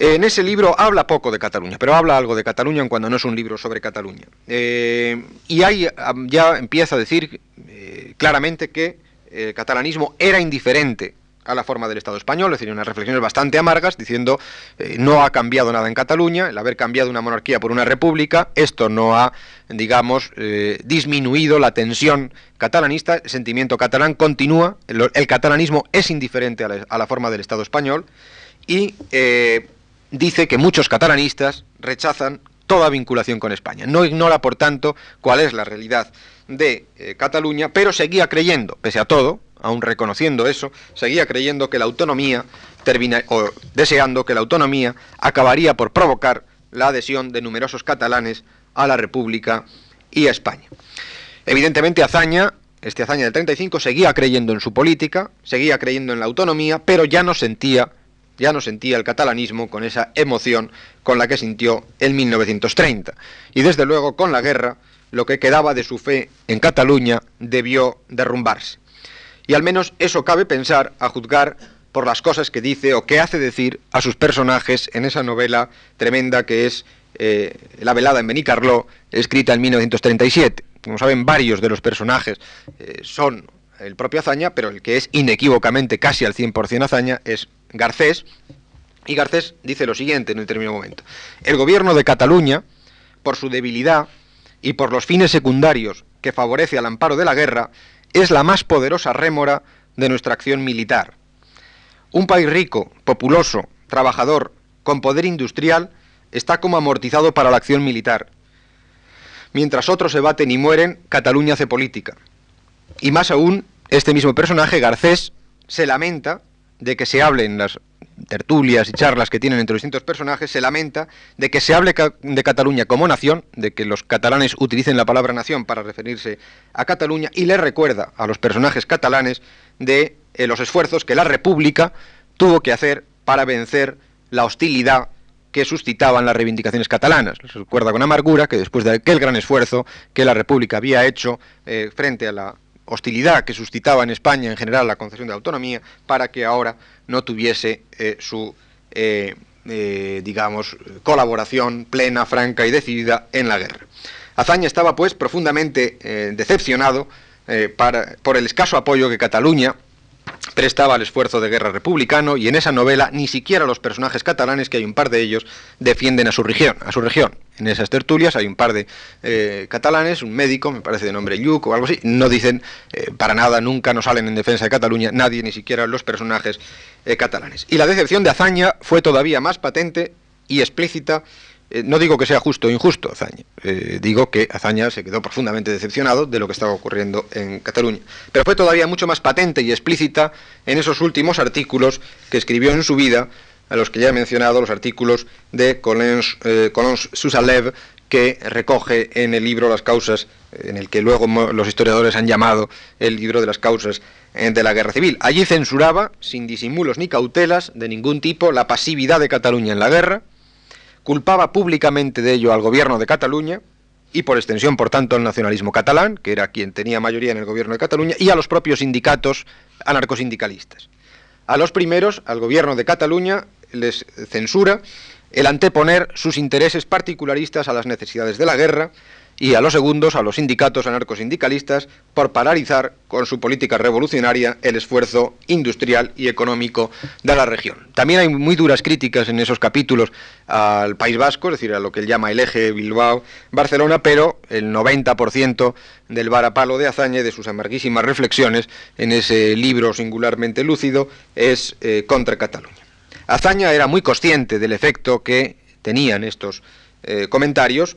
En ese libro habla poco de Cataluña, pero habla algo de Cataluña cuando no es un libro sobre Cataluña. Eh, y ahí ya empieza a decir eh, claramente que el catalanismo era indiferente a la forma del Estado español, es decir, unas reflexiones bastante amargas, diciendo eh, no ha cambiado nada en Cataluña, el haber cambiado una monarquía por una república, esto no ha, digamos, eh, disminuido la tensión catalanista, el sentimiento catalán continúa, el, catalanismo es indiferente a la, forma del Estado español y eh, dice que muchos catalanistas rechazan toda vinculación con España. No ignora, por tanto, cuál es la realidad de Cataluña, pero seguía creyendo, pese a todo, aún reconociendo eso, seguía creyendo que la autonomía termina, o deseando que la autonomía acabaría por provocar la adhesión de numerosos catalanes a la República y a España. Evidentemente Azaña, este Azaña del 35, seguía creyendo en su política, seguía creyendo en la autonomía, pero ya no sentía ya no sentía el catalanismo con esa emoción con la que sintió en 1930. Y desde luego con la guerra, lo que quedaba de su fe en Cataluña debió derrumbarse. Y al menos eso cabe pensar a juzgar por las cosas que dice o que hace decir a sus personajes en esa novela tremenda que es eh, La velada en Benicarló, escrita en 1937. Como saben, varios de los personajes eh, son el propio Azaña, pero el que es inequívocamente casi al 100% Azaña es Garcés. Y Garcés dice lo siguiente en el término momento. El gobierno de Cataluña, por su debilidad y por los fines secundarios que favorece al amparo de la guerra, es la más poderosa rémora de nuestra acción militar. Un país rico, populoso, trabajador, con poder industrial, está como amortizado para la acción militar. Mientras otros se baten y mueren, Cataluña hace política. Y más aún, este mismo personaje, Garcés, se lamenta de que se hable en las tertulias y charlas que tienen entre los distintos personajes, se lamenta de que se hable de Cataluña como nación, de que los catalanes utilicen la palabra nación para referirse a Cataluña, y le recuerda a los personajes catalanes de eh, los esfuerzos que la República tuvo que hacer para vencer la hostilidad que suscitaban las reivindicaciones catalanas. Les recuerda con amargura que después de aquel gran esfuerzo que la República había hecho eh, frente a la hostilidad que suscitaba en España en general la concesión de autonomía para que ahora no tuviese eh, su, eh, eh, digamos, colaboración plena, franca y decidida en la guerra. Azaña estaba, pues, profundamente decepcionado por el escaso apoyo que Cataluña prestaba al esfuerzo de guerra republicano y en esa novela ni siquiera los personajes catalanes, que hay un par de ellos, defienden a su región. A su región. En esas tertulias hay un par de eh, catalanes, un médico, me parece de nombre Lluc o algo así, no dicen eh, para nada, nunca no salen en defensa de Cataluña, nadie, ni siquiera los personajes eh, catalanes. Y la decepción de Azaña fue todavía más patente y explícita eh, no digo que sea justo o injusto Azaña, eh, digo que Azaña se quedó profundamente decepcionado de lo que estaba ocurriendo en Cataluña. Pero fue todavía mucho más patente y explícita en esos últimos artículos que escribió en su vida, a los que ya he mencionado, los artículos de Colins, eh, que recoge en el libro Las causas, en el que luego los historiadores han llamado el libro de las causas de la guerra civil. Allí censuraba, sin disimulos ni cautelas de ningún tipo, la pasividad de Cataluña en la guerra, culpaba públicamente de ello al gobierno de Cataluña y por extensión, por tanto, al nacionalismo catalán, que era quien tenía mayoría en el gobierno de Cataluña, y a los propios sindicatos anarcosindicalistas. A los primeros, al gobierno de Cataluña, les censura el anteponer sus intereses particularistas a las necesidades de la guerra y a los segundos, a los sindicatos anarcosindicalistas, por paralizar con su política revolucionaria el esfuerzo industrial y económico de la región. También hay muy duras críticas en esos capítulos al País Vasco, es decir, a lo que él llama el eje Bilbao-Barcelona, pero el 90% del varapalo de Azaña y de sus amarguísimas reflexiones en ese libro singularmente lúcido es eh, contra Cataluña. Azaña era muy consciente del efecto que tenían estos eh, comentarios,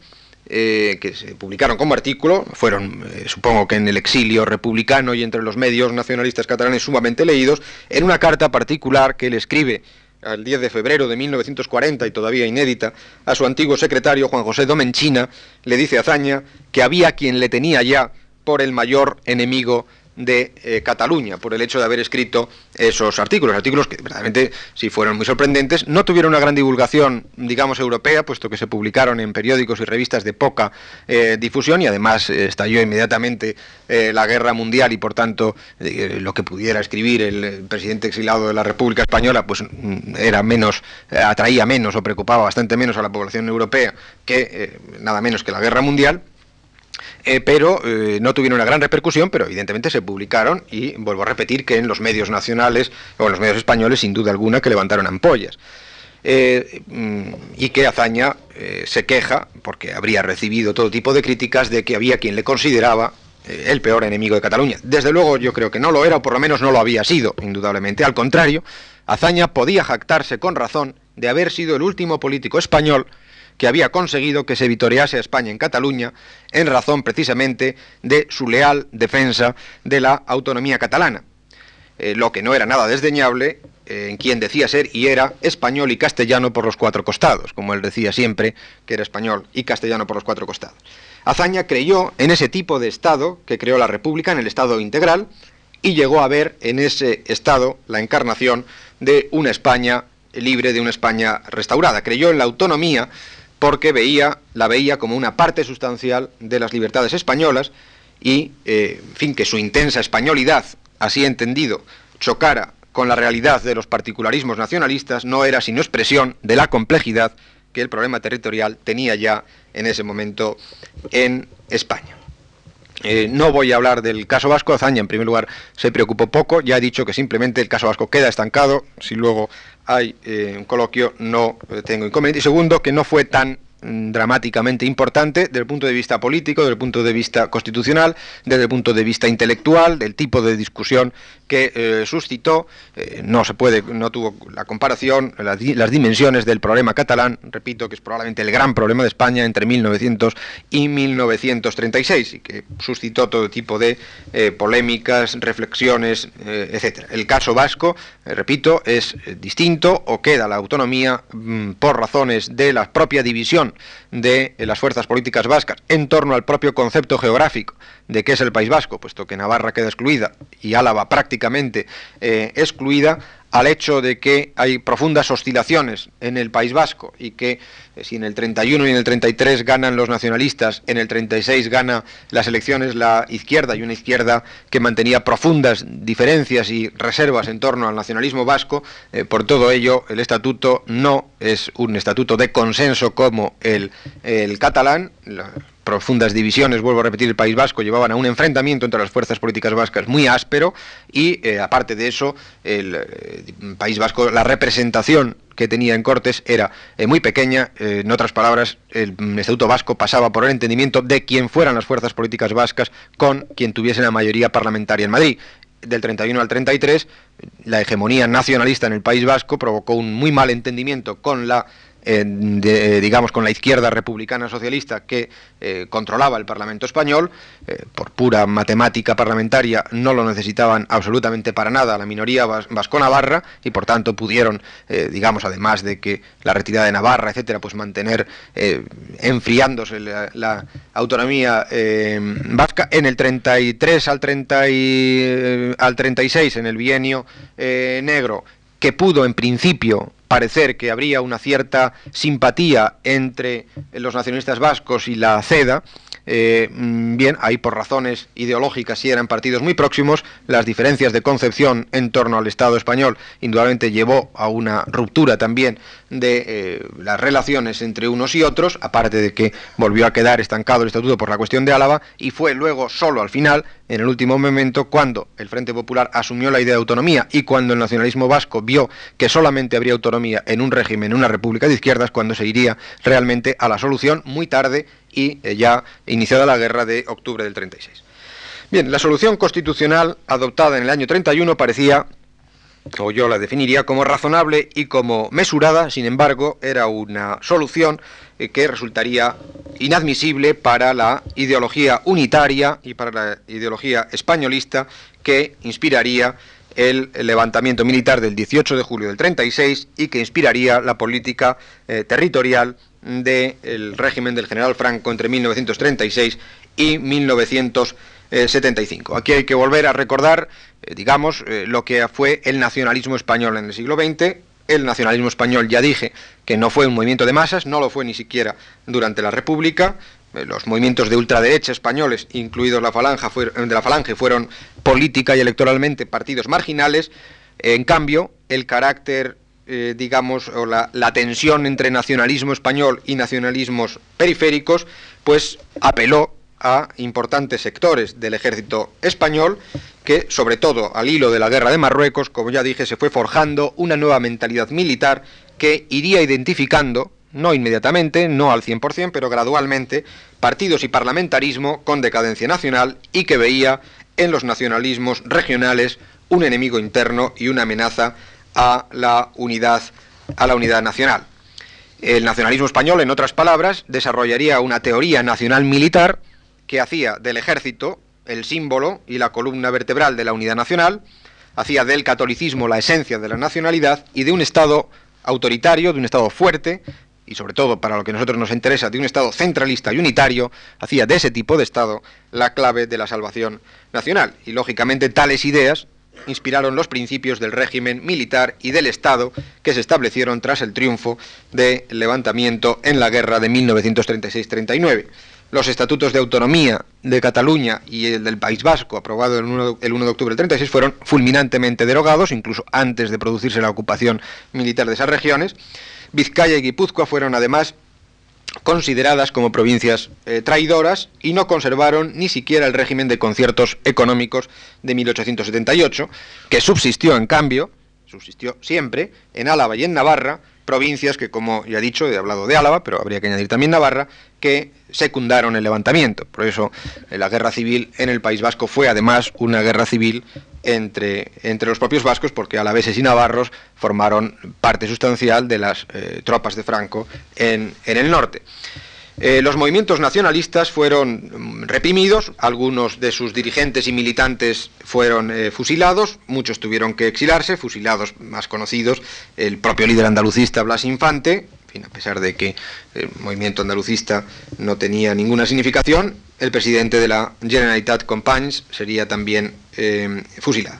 eh, que se publicaron como artículo, fueron, eh, supongo que en el exilio republicano y entre los medios nacionalistas catalanes sumamente leídos, en una carta particular que él escribe al 10 de febrero de 1940 y todavía inédita, a su antiguo secretario Juan José Domenchina, le dice a Zaña que había quien le tenía ya por el mayor enemigo de eh, Cataluña por el hecho de haber escrito esos artículos, artículos que verdaderamente sí fueron muy sorprendentes, no tuvieron una gran divulgación, digamos, europea, puesto que se publicaron en periódicos y revistas de poca eh, difusión y además eh, estalló inmediatamente la guerra mundial y por tanto lo que pudiera escribir el, presidente exilado de la República Española pues mm, era menos, atraía menos o preocupaba bastante menos a la población europea que nada menos que la guerra mundial. Eh, pero eh, no tuvieron una gran repercusión, pero evidentemente se publicaron y vuelvo a repetir que en los medios nacionales o en los medios españoles, sin duda alguna, que levantaron ampollas. Eh, mm, y que Azaña se queja, porque habría recibido todo tipo de críticas, de que había quien le consideraba el peor enemigo de Cataluña. Desde luego yo creo que no lo era, o por lo menos no lo había sido, indudablemente. Al contrario, Azaña podía jactarse con razón de haber sido el último político español que había conseguido que se vitorease a España en Cataluña en razón precisamente de su leal defensa de la autonomía catalana. Eh, lo que no era nada desdeñable eh, en quien decía ser y era español y castellano por los cuatro costados, como él decía siempre que era español y castellano por los cuatro costados. Azaña creyó en ese tipo de Estado que creó la República, en el Estado integral, y llegó a ver en ese Estado la encarnación de una España libre, de una España restaurada. Creyó en la autonomía porque veía, la veía como una parte sustancial de las libertades españolas y, eh, en fin, que su intensa españolidad, así entendido, chocara con la realidad de los particularismos nacionalistas, no era sino expresión de la complejidad que el problema territorial tenía ya en ese momento en España. Eh, no voy a hablar del caso vasco, Azaña en primer lugar se preocupó poco, ya he dicho que simplemente el caso vasco queda estancado, si luego hay eh, un coloquio no eh, tengo inconveniente. Y segundo, que no fue tan Mm, dramáticamente importante desde el punto de vista político, desde el punto de vista constitucional, desde el punto de vista intelectual, del tipo de discusión que eh, suscitó. Eh, no se puede, no tuvo la comparación, las, dimensiones del problema catalán, repito que es probablemente el gran problema de España entre 1900 y 1936 y que suscitó todo tipo de eh, polémicas, reflexiones, etcétera. El caso vasco, repito, es distinto o queda la autonomía mm, por razones de la propia división de las fuerzas políticas vascas en torno al propio concepto geográfico de qué es el País Vasco, puesto que Navarra queda excluida y Álava prácticamente eh, excluida, al hecho de que hay profundas oscilaciones en el País Vasco y que eh, si en el 31 y en el 33 ganan los nacionalistas, en el 36 gana las elecciones la izquierda y una izquierda que mantenía profundas diferencias y reservas en torno al nacionalismo vasco, eh, por todo ello el estatuto no es un estatuto de consenso como el, el catalán, profundas divisiones, vuelvo a repetir, el País Vasco llevaban a un enfrentamiento entre las fuerzas políticas vascas muy áspero y, eh, aparte de eso, el eh, País Vasco, la representación que tenía en Cortes era eh, muy pequeña, en otras palabras, el Estatuto Vasco pasaba por el entendimiento de quién fueran las fuerzas políticas vascas con quien tuviese la mayoría parlamentaria en Madrid. Del 31 al 33, la hegemonía nacionalista en el País Vasco provocó un muy mal entendimiento con la eh, digamos, con la izquierda republicana socialista que eh, controlaba el Parlamento español, eh, por pura matemática parlamentaria no lo necesitaban absolutamente para nada la minoría vasco-navarra y por tanto pudieron, digamos, además de que la retirada de Navarra, etcétera, pues mantener enfriándose la, autonomía vasca. En el 33 al, 30 al 36, en el bienio negro, que pudo en principio parecer que habría una cierta simpatía entre los nacionalistas vascos y la CEDA, eh, mm, bien, ahí por razones ideológicas y eran partidos muy próximos, las diferencias de concepción en torno al Estado español indudablemente llevó a una ruptura también de eh, las relaciones entre unos y otros, aparte de que volvió a quedar estancado el estatuto por la cuestión de Álava, y fue luego solo al final, en el último momento, cuando el Frente Popular asumió la idea de autonomía y cuando el nacionalismo vasco vio que solamente habría autonomía en un régimen, en una república de izquierdas, cuando se iría realmente a la solución muy tarde y eh, ya iniciada la guerra de octubre del 36. Bien, la solución constitucional adoptada en el año 31 parecía o yo la definiría como razonable y como mesurada, sin embargo, era una solución eh, que resultaría inadmisible para la ideología unitaria y para la ideología españolista que inspiraría el levantamiento militar del 18 de julio del 36 y que inspiraría la política eh, territorial del régimen del general Franco entre 1936 y 1940. 75. Aquí hay que volver a recordar, digamos, lo que fue el nacionalismo español en el siglo XX, el nacionalismo español, ya dije, que no fue un movimiento de masas, no lo fue ni siquiera durante la República. Eh, los movimientos de ultraderecha españoles, incluidos la falange, de la Falange, fueron política y electoralmente partidos marginales. En cambio, el carácter, eh, digamos, o la, la tensión entre nacionalismo español y nacionalismos periféricos, pues apeló a importantes sectores del ejército español que, sobre todo al hilo de la guerra de Marruecos, como ya dije, se fue forjando una nueva mentalidad militar que iría identificando, no inmediatamente, no al 100%, pero gradualmente, partidos y parlamentarismo con decadencia nacional y que veía en los nacionalismos regionales un enemigo interno y una amenaza a la unidad, a la unidad nacional. El nacionalismo español, en otras palabras, desarrollaría una teoría nacional militar que hacía del ejército el símbolo y la columna vertebral de la unidad nacional, hacía del catolicismo la esencia de la nacionalidad y de un Estado autoritario, de un Estado fuerte, y sobre todo para lo que a nosotros nos interesa, de un Estado centralista y unitario, hacía de ese tipo de Estado la clave de la salvación nacional. Y lógicamente tales ideas inspiraron los principios del régimen militar y del Estado que se establecieron tras el triunfo del levantamiento en la guerra de 1936-39 los estatutos de autonomía de Cataluña y el del País Vasco, aprobado el 1, de octubre del 36, fueron fulminantemente derogados, incluso antes de producirse la ocupación militar de esas regiones. Vizcaya y Guipúzcoa fueron además consideradas como provincias eh, traidoras y no conservaron ni siquiera el régimen de conciertos económicos de 1878, que subsistió en cambio, subsistió siempre, en Álava y en Navarra, provincias que, como ya he dicho, he hablado de Álava, pero habría que añadir también Navarra, que secundaron el levantamiento. Por eso eh, la guerra civil en el País Vasco fue además una guerra civil entre, entre los propios vascos, porque alaveses y navarros formaron parte sustancial de las eh, tropas de Franco en, en el norte. Eh, los movimientos nacionalistas fueron mm, reprimidos, algunos de sus dirigentes y militantes fueron eh, fusilados, muchos tuvieron que exilarse, fusilados más conocidos, el propio líder andalucista Blas Infante, a pesar de que el movimiento andalucista no tenía ninguna significación, el presidente de la Generalitat Companys sería también eh, fusilado.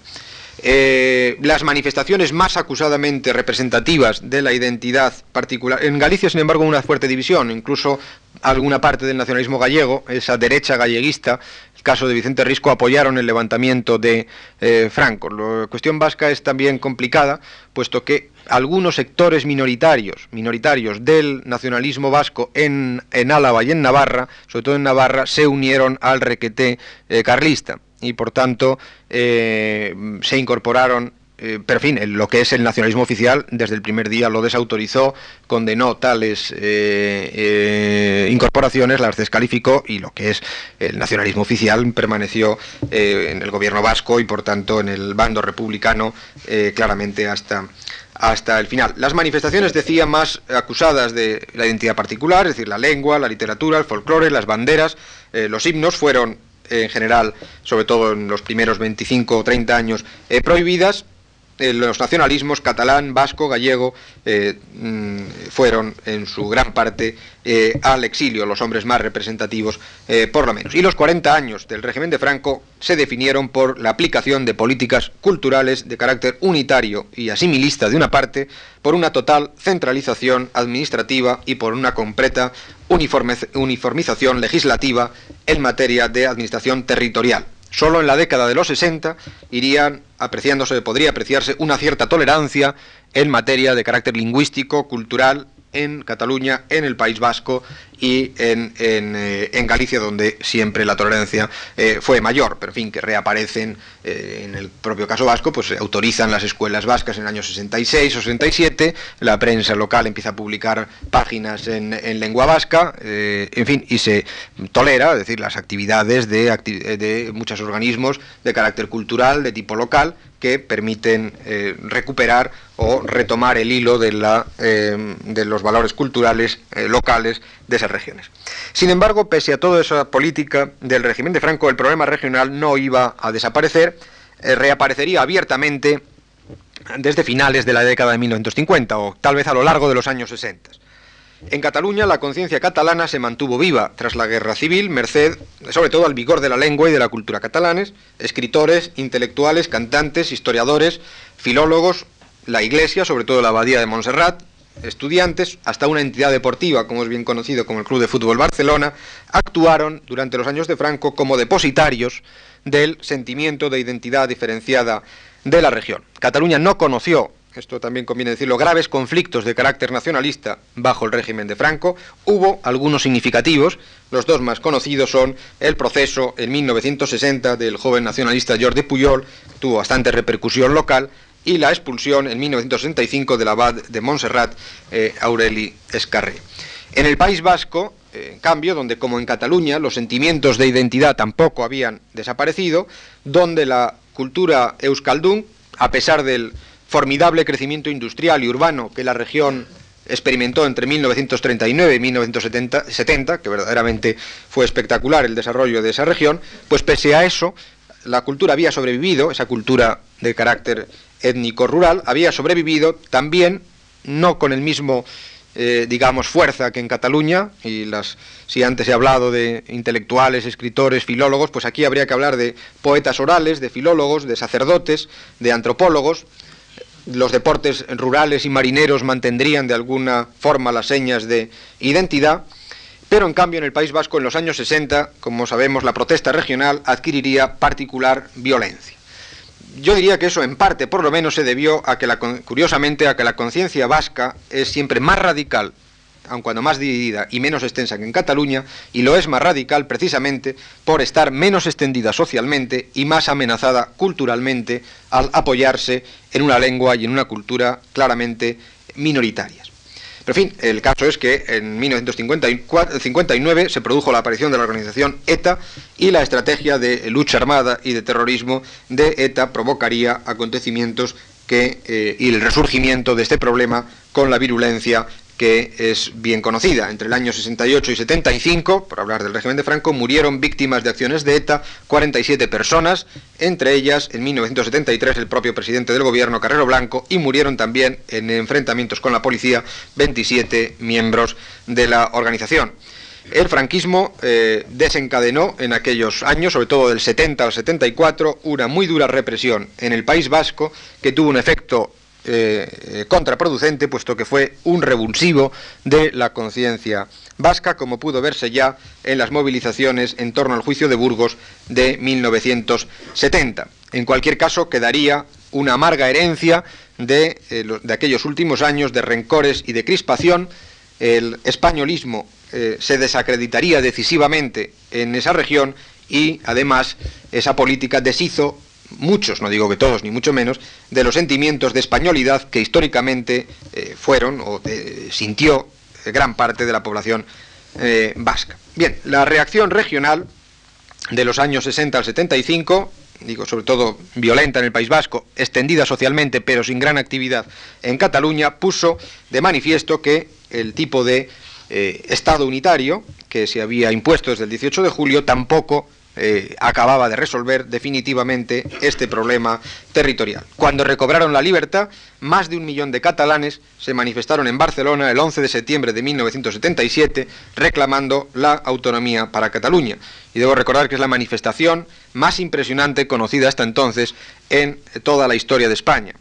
Eh, las manifestaciones más acusadamente representativas de la identidad particular. En Galicia, sin embargo, una fuerte división, incluso alguna parte del nacionalismo gallego, esa derecha galleguista, caso de Vicente Risco, apoyaron el levantamiento de eh, Franco. La cuestión vasca es también complicada, puesto que algunos sectores minoritarios, minoritarios del nacionalismo vasco en, en Álava y en Navarra, sobre todo en Navarra, se unieron al requeté eh, carlista y por tanto eh, se incorporaron eh, pero en fin, lo que es el nacionalismo oficial desde el primer día lo desautorizó, condenó tales eh, incorporaciones, las descalificó y lo que es el nacionalismo oficial permaneció en el gobierno vasco y por tanto en el bando republicano claramente hasta, hasta el final. Las manifestaciones, decía, más acusadas de la identidad particular, es decir, la lengua, la literatura, el folclore, las banderas, los himnos, fueron en general, sobre todo en los primeros 25 o 30 años, eh, prohibidas, eh, los nacionalismos catalán, vasco, gallego eh, mm, fueron en su gran parte eh, al exilio, los hombres más representativos por lo menos. Y los 40 años del régimen de Franco se definieron por la aplicación de políticas culturales de carácter unitario y asimilista de una parte, por una total centralización administrativa y por una completa uniformización legislativa en materia de administración territorial. Solo en la década de los 60 irían apreciándose, podría apreciarse una cierta tolerancia en materia de carácter lingüístico, cultural en Cataluña, en el País Vasco y en, en, eh, Galicia, donde siempre la tolerancia eh, fue mayor, pero en fin, que reaparecen eh, en el propio caso vasco, pues se autorizan las escuelas vascas en el año 66 o 67, la prensa local empieza a publicar páginas en, en lengua vasca, en fin, y se tolera, es decir, las actividades de, de muchos organismos de carácter cultural, de tipo local, que permiten recuperar o retomar el hilo de, la, de los valores culturales locales de regiones. Sin embargo, pese a toda esa política del régimen de Franco, el problema regional no iba a desaparecer, eh, reaparecería abiertamente desde finales de la década de 1950 o tal vez a lo largo de los años 60. En Cataluña la conciencia catalana se mantuvo viva tras la guerra civil, merced sobre todo al vigor de la lengua y de la cultura catalanes, escritores, intelectuales, cantantes, historiadores, filólogos, la iglesia, sobre todo la abadía de Montserrat, estudiantes, hasta una entidad deportiva, como es bien conocido como el Club de Fútbol Barcelona, actuaron durante los años de Franco como depositarios del sentimiento de identidad diferenciada de la región. Cataluña no conoció, esto también conviene decirlo, graves conflictos de carácter nacionalista bajo el régimen de Franco. Hubo algunos significativos, los dos más conocidos son el proceso en 1960 del joven nacionalista Jordi Pujol, que tuvo bastante repercusión local, y la expulsión en 1965 del abad de Montserrat, eh, Aureli Escarré. En el País Vasco, eh, en cambio, donde como en Cataluña los sentimientos de identidad tampoco habían desaparecido, donde la cultura euskaldun, a pesar del formidable crecimiento industrial y urbano que la región experimentó entre 1939 y 1970, que verdaderamente fue espectacular el desarrollo de esa región, pues pese a eso, la cultura había sobrevivido, esa cultura de carácter étnico-rural, había sobrevivido también, no con el mismo, eh, digamos, fuerza que en Cataluña, y las, si antes he hablado de intelectuales, escritores, filólogos, pues aquí habría que hablar de poetas orales, de filólogos, de sacerdotes, de antropólogos. Los deportes rurales y marineros mantendrían de alguna forma las señas de identidad, pero en cambio en el País Vasco en los años 60, como sabemos, la protesta regional adquiriría particular violencia yo diría que eso en parte, por lo menos, se debió a que, la, curiosamente, a que la conciencia vasca es siempre más radical, aun cuando más dividida y menos extensa que en Cataluña, y lo es más radical precisamente por estar menos extendida socialmente y más amenazada culturalmente al apoyarse en una lengua y en una cultura claramente minoritarias. Pero en fin, el caso es que en 1959 se produjo la aparición de la organización ETA y la estrategia de lucha armada y de terrorismo de ETA provocaría acontecimientos que, eh, y el resurgimiento de este problema con la virulencia que es bien conocida. Entre el año 68 y 75, por hablar del régimen de Franco, murieron víctimas de acciones de ETA 47 personas, entre ellas en 1973 el propio presidente del gobierno, Carrero Blanco, y murieron también en enfrentamientos con la policía 27 miembros de la organización. El franquismo eh, desencadenó en aquellos años, sobre todo del 70 al 74, una muy dura represión en el País Vasco que tuvo un efecto eh, contraproducente, puesto que fue un revulsivo de la conciencia vasca, como pudo verse ya en las movilizaciones en torno al juicio de Burgos de 1970. En cualquier caso, quedaría una amarga herencia de, eh, de aquellos últimos años de rencores y de crispación. El españolismo eh, se desacreditaría decisivamente en esa región y además esa política deshizo muchos, no digo que todos, ni mucho menos, de los sentimientos de españolidad que históricamente eh, fueron o eh, sintió gran parte de la población eh, vasca. Bien, la reacción regional de los años 60 al 75, digo sobre todo violenta en el País Vasco, extendida socialmente pero sin gran actividad en Cataluña, puso de manifiesto que el tipo de Estado unitario que se había impuesto desde el 18 de julio tampoco eh, acababa de resolver definitivamente este problema territorial. Cuando recobraron la libertad, más de un millón de catalanes se manifestaron en Barcelona el 11 de septiembre de 1977 reclamando la autonomía para Cataluña. Y debo recordar que es la manifestación más impresionante conocida hasta entonces en toda la historia de España.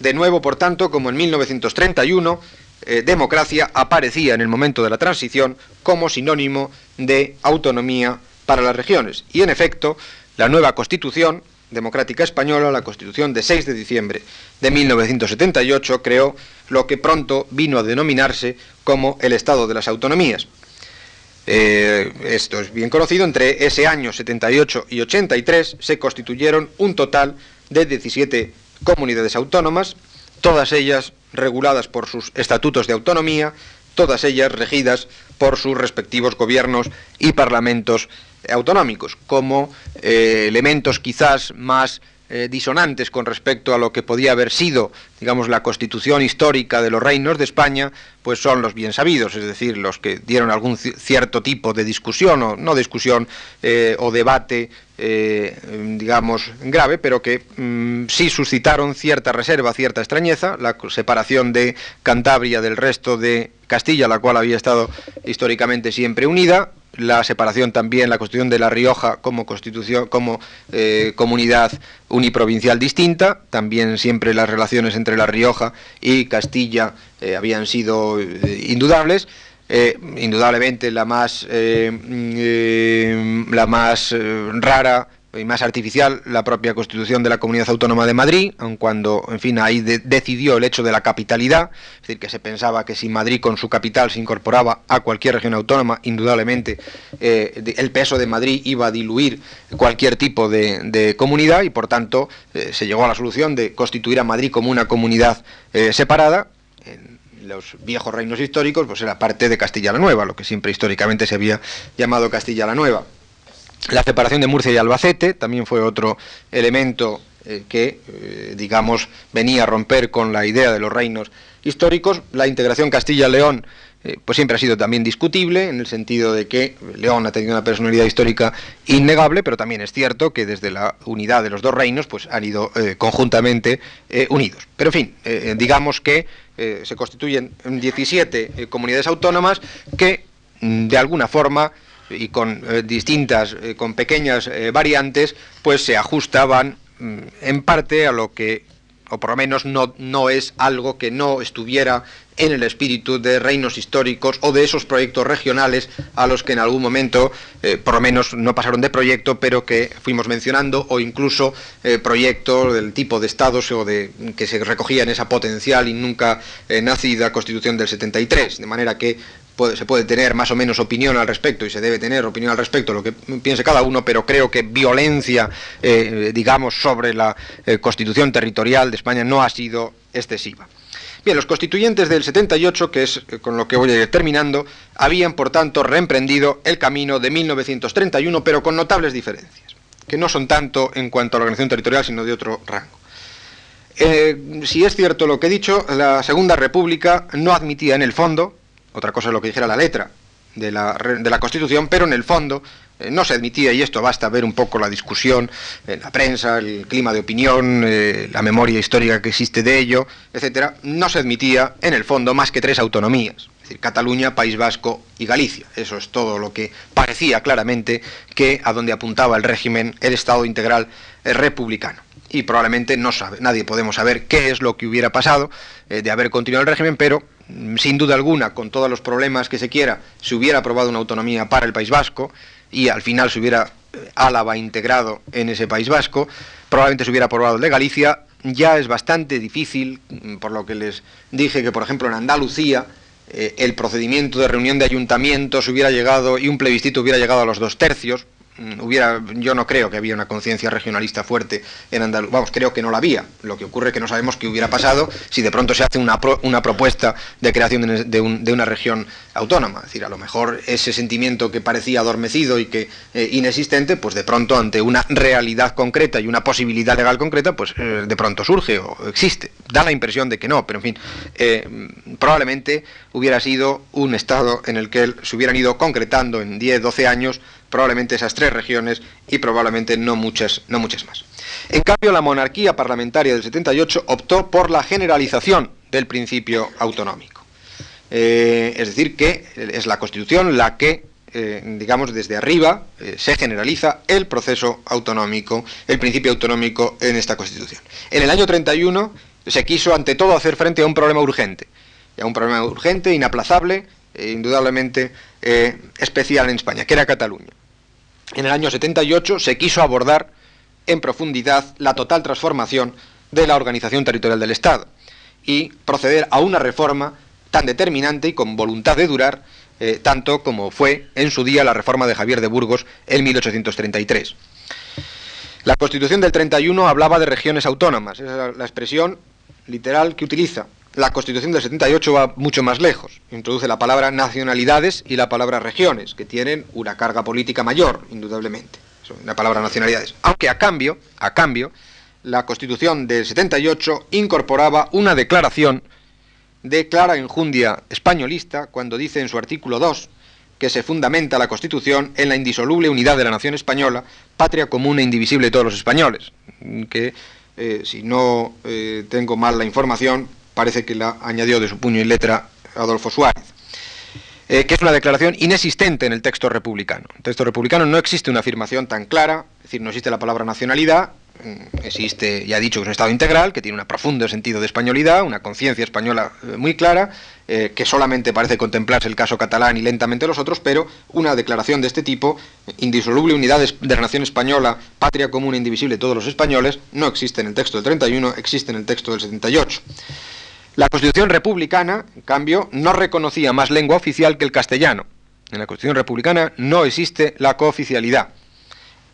De nuevo, por tanto, como en 1931, eh, democracia aparecía en el momento de la transición como sinónimo de autonomía para las regiones. Y en efecto, la nueva Constitución Democrática Española, la Constitución de 6 de diciembre de 1978, creó lo que pronto vino a denominarse como el Estado de las Autonomías. Eh, esto es bien conocido, entre ese año 78 y 83 se constituyeron un total de 17 comunidades autónomas, todas ellas reguladas por sus estatutos de autonomía, todas ellas regidas por sus respectivos gobiernos y parlamentos autonómicos, como eh, elementos quizás más eh, disonantes con respecto a lo que podía haber sido, digamos, la constitución histórica de los reinos de España, pues son los bien sabidos, es decir, los que dieron algún cierto tipo de discusión, o no discusión, eh, o debate, digamos, grave, pero que mm, sí suscitaron cierta reserva, cierta extrañeza, la separación de Cantabria del resto de Castilla, la cual había estado históricamente siempre unida, la separación también, la constitución de La Rioja como constitución, como eh, comunidad uniprovincial distinta, también siempre las relaciones entre La Rioja y Castilla eh, habían sido eh, indudables. indudablemente la más, mm, la más rara y más artificial la propia constitución de la Comunidad Autónoma de Madrid, aun cuando, en fin, ahí decidió el hecho de la capitalidad, es decir, que se pensaba que si Madrid con su capital se incorporaba a cualquier región autónoma, indudablemente eh, el peso de Madrid iba a diluir cualquier tipo de, comunidad y, por tanto, eh, se llegó a la solución de constituir a Madrid como una comunidad eh, separada. En, los viejos reinos históricos, pues era parte de Castilla la Nueva, lo que siempre históricamente se había llamado Castilla la Nueva. La separación de Murcia y Albacete también fue otro elemento eh, que, eh, digamos, venía a romper con la idea de los reinos históricos. La integración Castilla-León eh, pues siempre ha sido también discutible, en el sentido de que León ha tenido una personalidad histórica innegable, pero también es cierto que desde la unidad de los dos reinos pues han ido conjuntamente unidos. Pero en fin, digamos que se constituyen 17 comunidades autónomas que mm, de alguna forma y con eh, distintas, eh, con pequeñas eh, variantes, pues se ajustaban mm, en parte a lo que, o por lo menos no, no es algo que no estuviera en el espíritu de reinos históricos o de esos proyectos regionales a los que en algún momento, por lo menos no pasaron de proyecto, pero que fuimos mencionando, o incluso proyectos del tipo de estados o de que se recogía en esa potencial y nunca nacida Constitución del 73, de manera que se puede tener más o menos opinión al respecto y se debe tener opinión al respecto, lo que piense cada uno, pero creo que violencia, eh, digamos, sobre la eh, constitución territorial de España no ha sido excesiva. Bien, los constituyentes del 78, que es eh, con lo que voy a ir terminando, habían por tanto reemprendido el camino de 1931, pero con notables diferencias, que no son tanto en cuanto a la organización territorial, sino de otro rango. si es cierto lo que he dicho, la Segunda República no admitía en el fondo, otra cosa es lo que dijera la letra de la, Constitución, pero en el fondo eh, no se admitía, y esto basta ver un poco la discusión en la prensa, el clima de opinión, eh, la memoria histórica que existe de ello, etcétera, no se admitía en el fondo más que tres autonomías, es decir, Cataluña, País Vasco y Galicia. Eso es todo lo que parecía claramente que a donde apuntaba el régimen, el Estado integral eh, republicano y probablemente no sabe, nadie podemos saber qué es lo que hubiera pasado de haber continuado el régimen, pero sin duda alguna, con todos los problemas que se quiera, se hubiera aprobado una autonomía para el País Vasco y al final se hubiera eh, Álava integrado en ese País Vasco, probablemente se hubiera aprobado el de Galicia, ya es bastante difícil, mm, por lo que les dije que, por ejemplo, en Andalucía, eh, el procedimiento de reunión de ayuntamientos hubiera llegado y un plebiscito hubiera llegado a los dos tercios, Mm, hubiera, yo no creo que había una conciencia regionalista fuerte en Andalucía, vamos, creo que no la había. Lo que ocurre es que no sabemos qué hubiera pasado si de pronto se hace una, una propuesta de creación de, una región autónoma. Es decir, a lo mejor ese sentimiento que parecía adormecido y que eh, inexistente, pues de pronto ante una realidad concreta y una posibilidad legal concreta, pues eh, de pronto surge o existe. Da la impresión de que no, pero en fin, eh, probablemente hubiera sido un estado en el que se hubieran ido concretando en 10, 12 años probablemente esas tres regiones y probablemente no muchas, no muchas más. En cambio, la monarquía parlamentaria del 78 optó por la generalización del principio autonómico. Eh, es decir, que es la Constitución la que, eh, digamos, desde arriba eh, se generaliza el proceso autonómico, el principio autonómico en esta Constitución. En el año 31 se quiso, ante todo, hacer frente a un problema urgente, a un problema urgente, inaplazable, e indudablemente especial en España, que era Cataluña en el año 78 se quiso abordar en profundidad la total transformación de la organización territorial del Estado y proceder a una reforma tan determinante y con voluntad de durar eh, tanto como fue en su día la reforma de Javier de Burgos en 1833. La Constitución del 31 hablaba de regiones autónomas, esa es la expresión literal que utiliza. La Constitución del 78 va mucho más lejos. Introduce la palabra nacionalidades y la palabra regiones, que tienen una carga política mayor, indudablemente. la palabra nacionalidades. Aunque a cambio, a cambio, la Constitución del 78 incorporaba una declaración de clara enjundia españolista cuando dice en su artículo 2 que se fundamenta la Constitución en la indisoluble unidad de la nación española, patria común e indivisible de todos los españoles, que eh, si no eh, tengo mal la información, parece que la añadió de su puño y letra Adolfo Suárez. Eh, que es una declaración inexistente en el texto republicano. En el texto republicano no existe una afirmación tan clara, es decir, no existe la palabra nacionalidad, mm, existe, ya he dicho, que es un Estado integral, que tiene un profundo sentido de españolidad, una conciencia española eh, muy clara, eh, que solamente parece contemplarse el caso catalán y lentamente los otros, pero una declaración de este tipo, indisoluble unidad de la nación española, patria común e indivisible de todos los españoles, no existe en el texto del 31, existe en el texto del 78. La Constitución republicana, en cambio, no reconocía más lengua oficial que el castellano. En la Constitución republicana no existe la cooficialidad.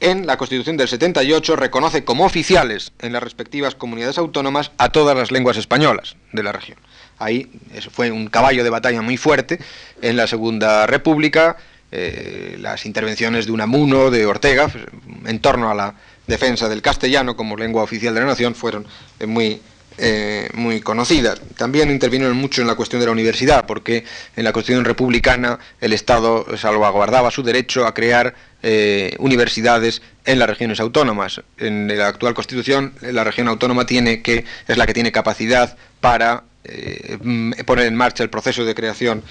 En la Constitución del 78 reconoce como oficiales en las respectivas comunidades autónomas a todas las lenguas españolas de la región. Ahí fue un caballo de batalla muy fuerte en la Segunda República, eh, las intervenciones de Unamuno, de Ortega, en torno a la defensa del castellano como lengua oficial de la nación, fueron eh, muy eh, muy conocidas. También intervinieron mucho en la cuestión de la universidad, porque en la Constitución republicana el Estado salvaguardaba su derecho a crear eh, universidades en las regiones autónomas. En la actual Constitución, la región autónoma tiene que es la que tiene capacidad para eh, poner en marcha el proceso de creación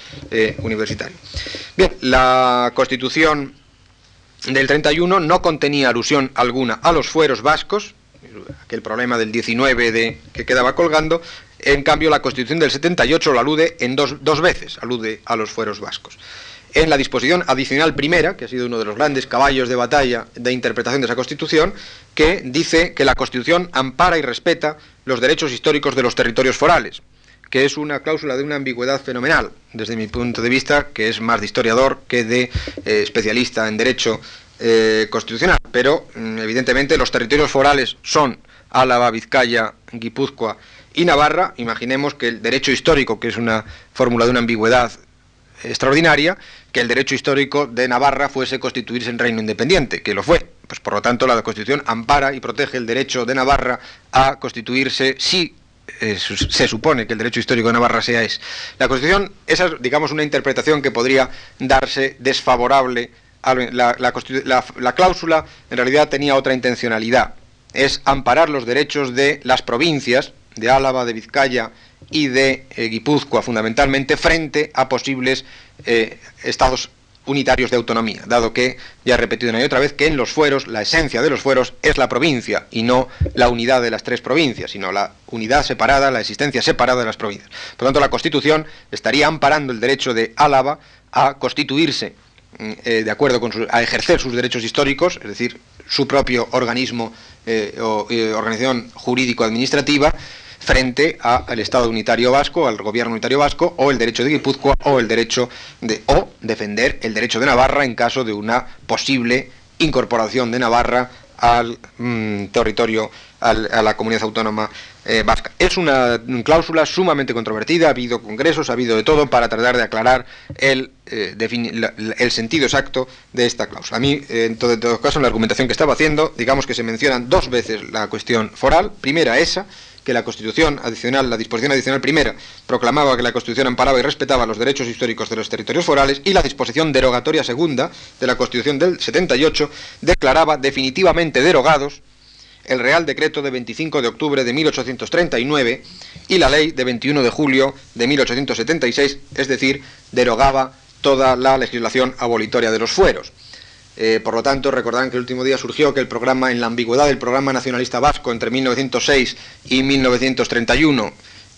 universitaria. Bien, la Constitución del 31 no contenía alusión alguna a los fueros vascos, aquel problema del 19 de, que quedaba colgando, en cambio la Constitución del 78 lo alude en dos, dos veces, alude a los fueros vascos. En la disposición adicional primera, que ha sido uno de los grandes caballos de batalla de interpretación de esa Constitución, que dice que la Constitución ampara y respeta los derechos históricos de los territorios forales, que es una cláusula de una ambigüedad fenomenal, desde mi punto de vista, que es más de historiador que de eh, especialista en derecho eh, constitucional, pero mm, evidentemente los territorios forales son Álava, Vizcaya, Guipúzcoa y Navarra. Imaginemos que el derecho histórico, que es una fórmula de una ambigüedad extraordinaria, que el derecho histórico de Navarra fuese constituirse en reino independiente, que lo fue. Pues por lo tanto la Constitución ampara y protege el derecho de Navarra a constituirse si eh, se supone que el derecho histórico de Navarra sea es. La Constitución, esa es, digamos, una interpretación que podría darse desfavorable la, cláusula en realidad tenía otra intencionalidad, es amparar los derechos de las provincias, de Álava, de Vizcaya y de eh, Guipúzcoa fundamentalmente, frente a posibles eh, estados unitarios de autonomía, dado que, ya he repetido una y otra vez, que en los fueros, la esencia de los fueros es la provincia y no la unidad de las tres provincias, sino la unidad separada, la existencia separada de las provincias. Por lo tanto, la Constitución estaría amparando el derecho de Álava a constituirse eh, de acuerdo con a ejercer sus derechos históricos, es decir, su propio organismo eh, o eh, organización jurídico-administrativa, frente al Estado unitario vasco, al gobierno unitario vasco, o el derecho de Guipúzcoa, o el derecho de, o defender el derecho de Navarra en caso de una posible incorporación de Navarra al mm, territorio, a la comunidad autónoma eh. Es una cláusula sumamente controvertida, ha habido congresos, ha habido de todo para tratar de aclarar el, eh, el sentido exacto de esta cláusula. A mí, en todo, en todo caso, en la argumentación que estaba haciendo, digamos que se mencionan dos veces la cuestión foral, primera esa, que la Constitución adicional, la disposición adicional primera, proclamaba que la Constitución amparaba y respetaba los derechos históricos de los territorios forales y la disposición derogatoria segunda de la Constitución del 78 declaraba definitivamente derogados el Real Decreto de 25 de octubre de 1839 y la Ley de 21 de julio de 1876, es decir, derogaba toda la legislación abolitoria de los fueros. Eh, por lo tanto, recordarán que el último día surgió que el programa, en la ambigüedad del programa nacionalista vasco entre 1906 y 1931,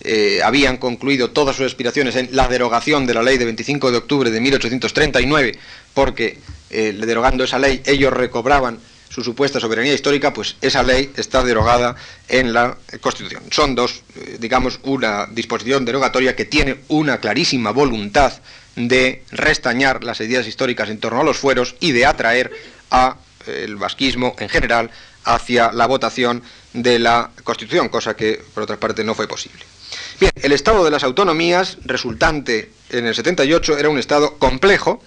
eh, habían concluido todas sus aspiraciones en la derogación de la ley de 25 de octubre de 1839, porque eh, derogando esa ley ellos recobraban su supuesta soberanía histórica, pues esa ley está derogada en la Constitución. Son dos, digamos, una disposición derogatoria que tiene una clarísima voluntad de restañar las ideas históricas en torno a los fueros y de atraer a eh, el vasquismo en general hacia la votación de la Constitución, cosa que por otra parte no fue posible. Bien, el estado de las autonomías resultante en el 78 era un estado complejo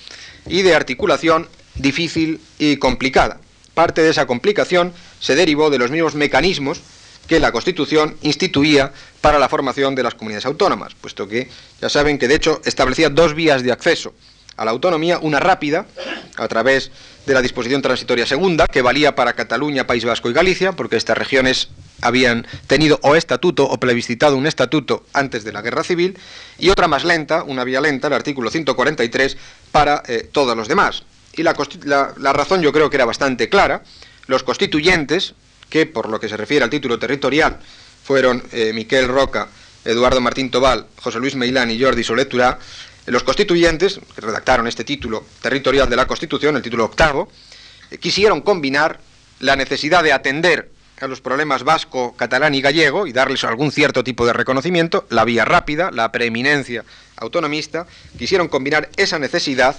y de articulación difícil y complicada. Parte de esa complicación se derivó de los mismos mecanismos que la Constitución instituía para la formación de las comunidades autónomas, puesto que ya saben que de hecho establecía dos vías de acceso a la autonomía, una rápida, a través de la disposición transitoria segunda, que valía para Cataluña, País Vasco y Galicia, porque estas regiones habían tenido o estatuto o plebiscitado un estatuto antes de la guerra civil, y otra más lenta, una vía lenta, el artículo 143, para eh, todos los demás. Y la, la, razón yo creo que era bastante clara. Los constituyentes, que por lo que se refiere al título territorial fueron eh, Miquel Roca, Eduardo Martín Tobal, José Luis Meilán y Jordi Soletura, los constituyentes, que redactaron este título territorial de la Constitución, el título octavo, eh, quisieron combinar la necesidad de atender a los problemas vasco, catalán y gallego y darles algún cierto tipo de reconocimiento, la vía rápida, la preeminencia autonomista, quisieron combinar esa necesidad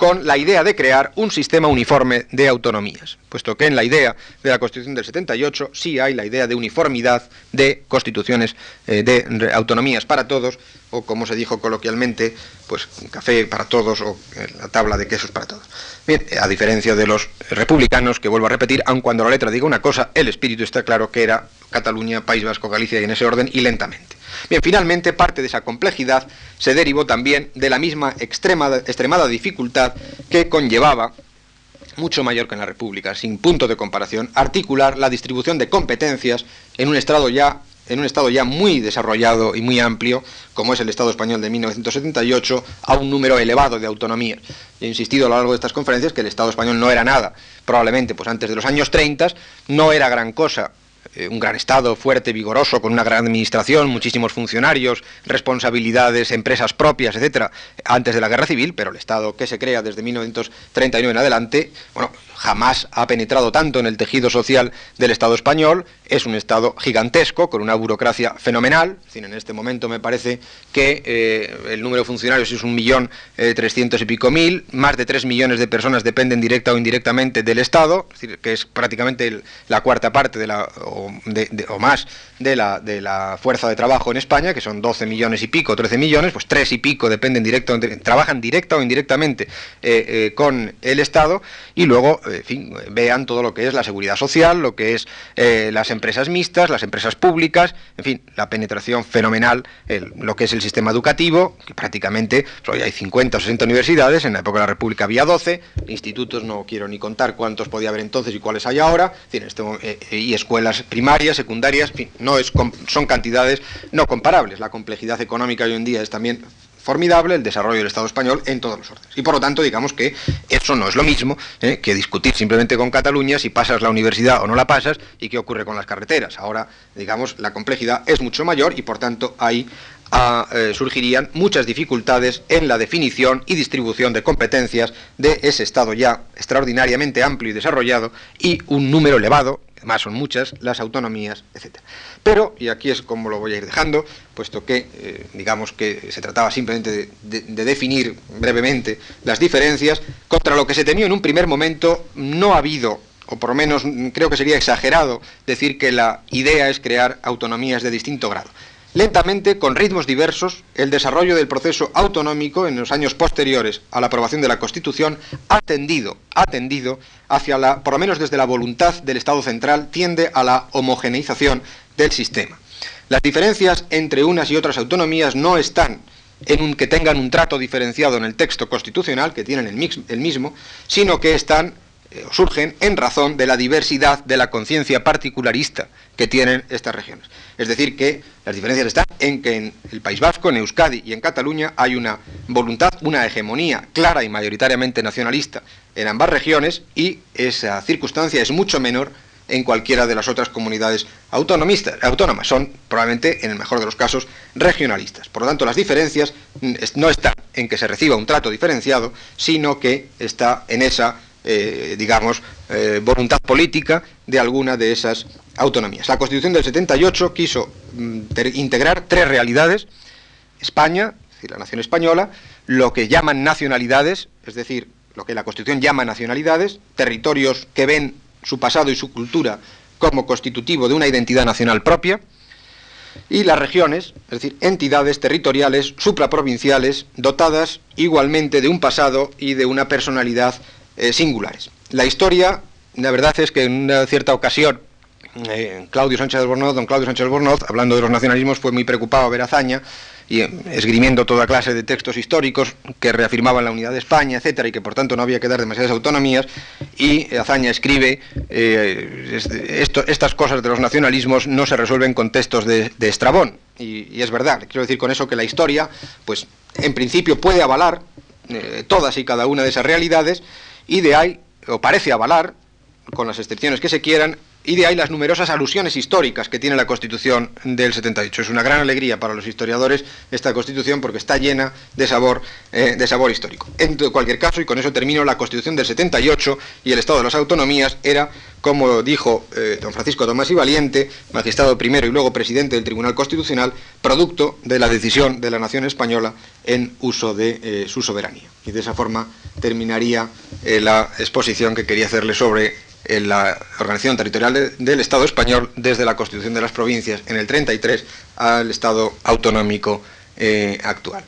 con la idea de crear un sistema uniforme de autonomías, puesto que en la idea de la Constitución del 78 sí hay la idea de uniformidad de constituciones eh, de autonomías para todos, o como se dijo coloquialmente, pues café para todos o eh, la tabla de quesos para todos. Bien, a diferencia de los republicanos, que vuelvo a repetir, aun cuando la letra diga una cosa, el espíritu está claro que era Cataluña, País Vasco, Galicia y en ese orden y lentamente. Bien, finalmente parte de esa complejidad se derivó también de la misma extremada dificultad que conllevaba mucho mayor que en la República, sin punto de comparación, articular la distribución de competencias en un estado ya en un Estado ya muy desarrollado y muy amplio, como es el Estado español de 1978, a un número elevado de autonomías. He insistido a lo largo de estas conferencias que el Estado español no era nada. Probablemente, pues antes de los años 30, no era gran cosa eh, un gran Estado fuerte, vigoroso, con una gran administración, muchísimos funcionarios, responsabilidades, empresas propias, etcétera, antes de la guerra civil, pero el Estado que se crea desde 1939 en adelante, bueno, jamás ha penetrado tanto en el tejido social del Estado español, es un Estado gigantesco, con una burocracia fenomenal, en este momento me parece que eh, el número de funcionarios es un millón eh, trescientos y pico mil, más de tres millones de personas dependen directa o indirectamente del Estado, es decir, que es prácticamente la cuarta parte de o, más de la, fuerza de trabajo en España, que son 12 millones y pico, 13 millones, pues tres y pico dependen directo, trabajan directa o indirectamente eh, con el Estado, y luego en fin, vean todo lo que es la seguridad social, lo que es eh, las empresas mixtas, las empresas públicas, en fin, la penetración fenomenal, lo que es el sistema educativo, que prácticamente hoy hay 50 o 60 universidades, en la época de la República había 12, institutos no quiero ni contar cuántos podía haber entonces y cuáles hay ahora, este eh, y escuelas primarias, secundarias, en fin, no es, son cantidades no comparables. La complejidad económica hoy en día es también formidable el desarrollo del Estado español en todos los órdenes. Y por lo tanto, digamos que eso no es lo mismo ¿eh? que discutir simplemente con Cataluña si pasas la universidad o no la pasas y qué ocurre con las carreteras. Ahora, digamos, la complejidad es mucho mayor y por tanto ahí ah, eh, surgirían muchas dificultades en la definición y distribución de competencias de ese Estado ya extraordinariamente amplio y desarrollado y un número elevado, además son muchas, las autonomías, etcétera. Pero, y aquí es como lo voy a ir dejando, puesto que eh, digamos que se trataba simplemente de, definir brevemente las diferencias, contra lo que se tenía en un primer momento no ha habido, o por lo menos creo que sería exagerado, decir que la idea es crear autonomías de distinto grado. Lentamente, con ritmos diversos, el desarrollo del proceso autonómico en los años posteriores a la aprobación de la Constitución ha tendido, ha tendido hacia la, por lo menos desde la voluntad del Estado central, tiende a la homogeneización del sistema. Las diferencias entre unas y otras autonomías no están en un que tengan un trato diferenciado en el texto constitucional, que tienen el, mismo, sino que están eh, surgen en razón de la diversidad de la conciencia particularista que tienen estas regiones. Es decir, que las diferencias están en que en el País Vasco, en Euskadi y en Cataluña hay una voluntad, una hegemonía clara y mayoritariamente nacionalista en ambas regiones y esa circunstancia es mucho menor en cualquiera de las otras comunidades autónomas. Son probablemente, en el mejor de los casos, regionalistas. Por lo tanto, las diferencias no están en que se reciba un trato diferenciado, sino que está en esa, eh, digamos, eh, voluntad política de alguna de esas autonomías. La Constitución del 78 quiso mm, integrar tres realidades. España, es decir, la nación española, lo que llaman nacionalidades, es decir, lo que la Constitución llama nacionalidades, territorios que ven su pasado y su cultura como constitutivo de una identidad nacional propia, y las regiones, es decir, entidades territoriales supraprovinciales dotadas igualmente de un pasado y de una personalidad eh, singulares. La historia, la verdad es que en una cierta ocasión eh, Claudio Sánchez Albornoz, don Claudio Sánchez Albornoz, hablando de los nacionalismos, fue muy preocupado a ver Azaña y eh, esgrimiendo toda clase de textos históricos que reafirmaban la unidad de España, etcétera, y que por tanto no había que dar demasiadas autonomías. Y Azaña escribe: eh, estas cosas de los nacionalismos no se resuelven con textos de, Estrabón. Y, es verdad, quiero decir con eso que la historia, pues en principio puede avalar todas y cada una de esas realidades, y de ahí, o parece avalar, con las excepciones que se quieran, y de ahí las numerosas alusiones históricas que tiene la Constitución del 78. Es una gran alegría para los historiadores esta Constitución porque está llena de sabor, eh, de sabor histórico. En cualquier caso, y con eso termino, la Constitución del 78 y el Estado de las Autonomías era, como dijo eh, don Francisco Tomás y Valiente, magistrado primero y luego presidente del Tribunal Constitucional, producto de la decisión de la nación española en uso de eh, su soberanía. Y de esa forma terminaría la exposición que quería hacerle sobre en la organización territorial del Estado español desde la Constitución de las Provincias en el 33 al Estado autonómico eh, actual.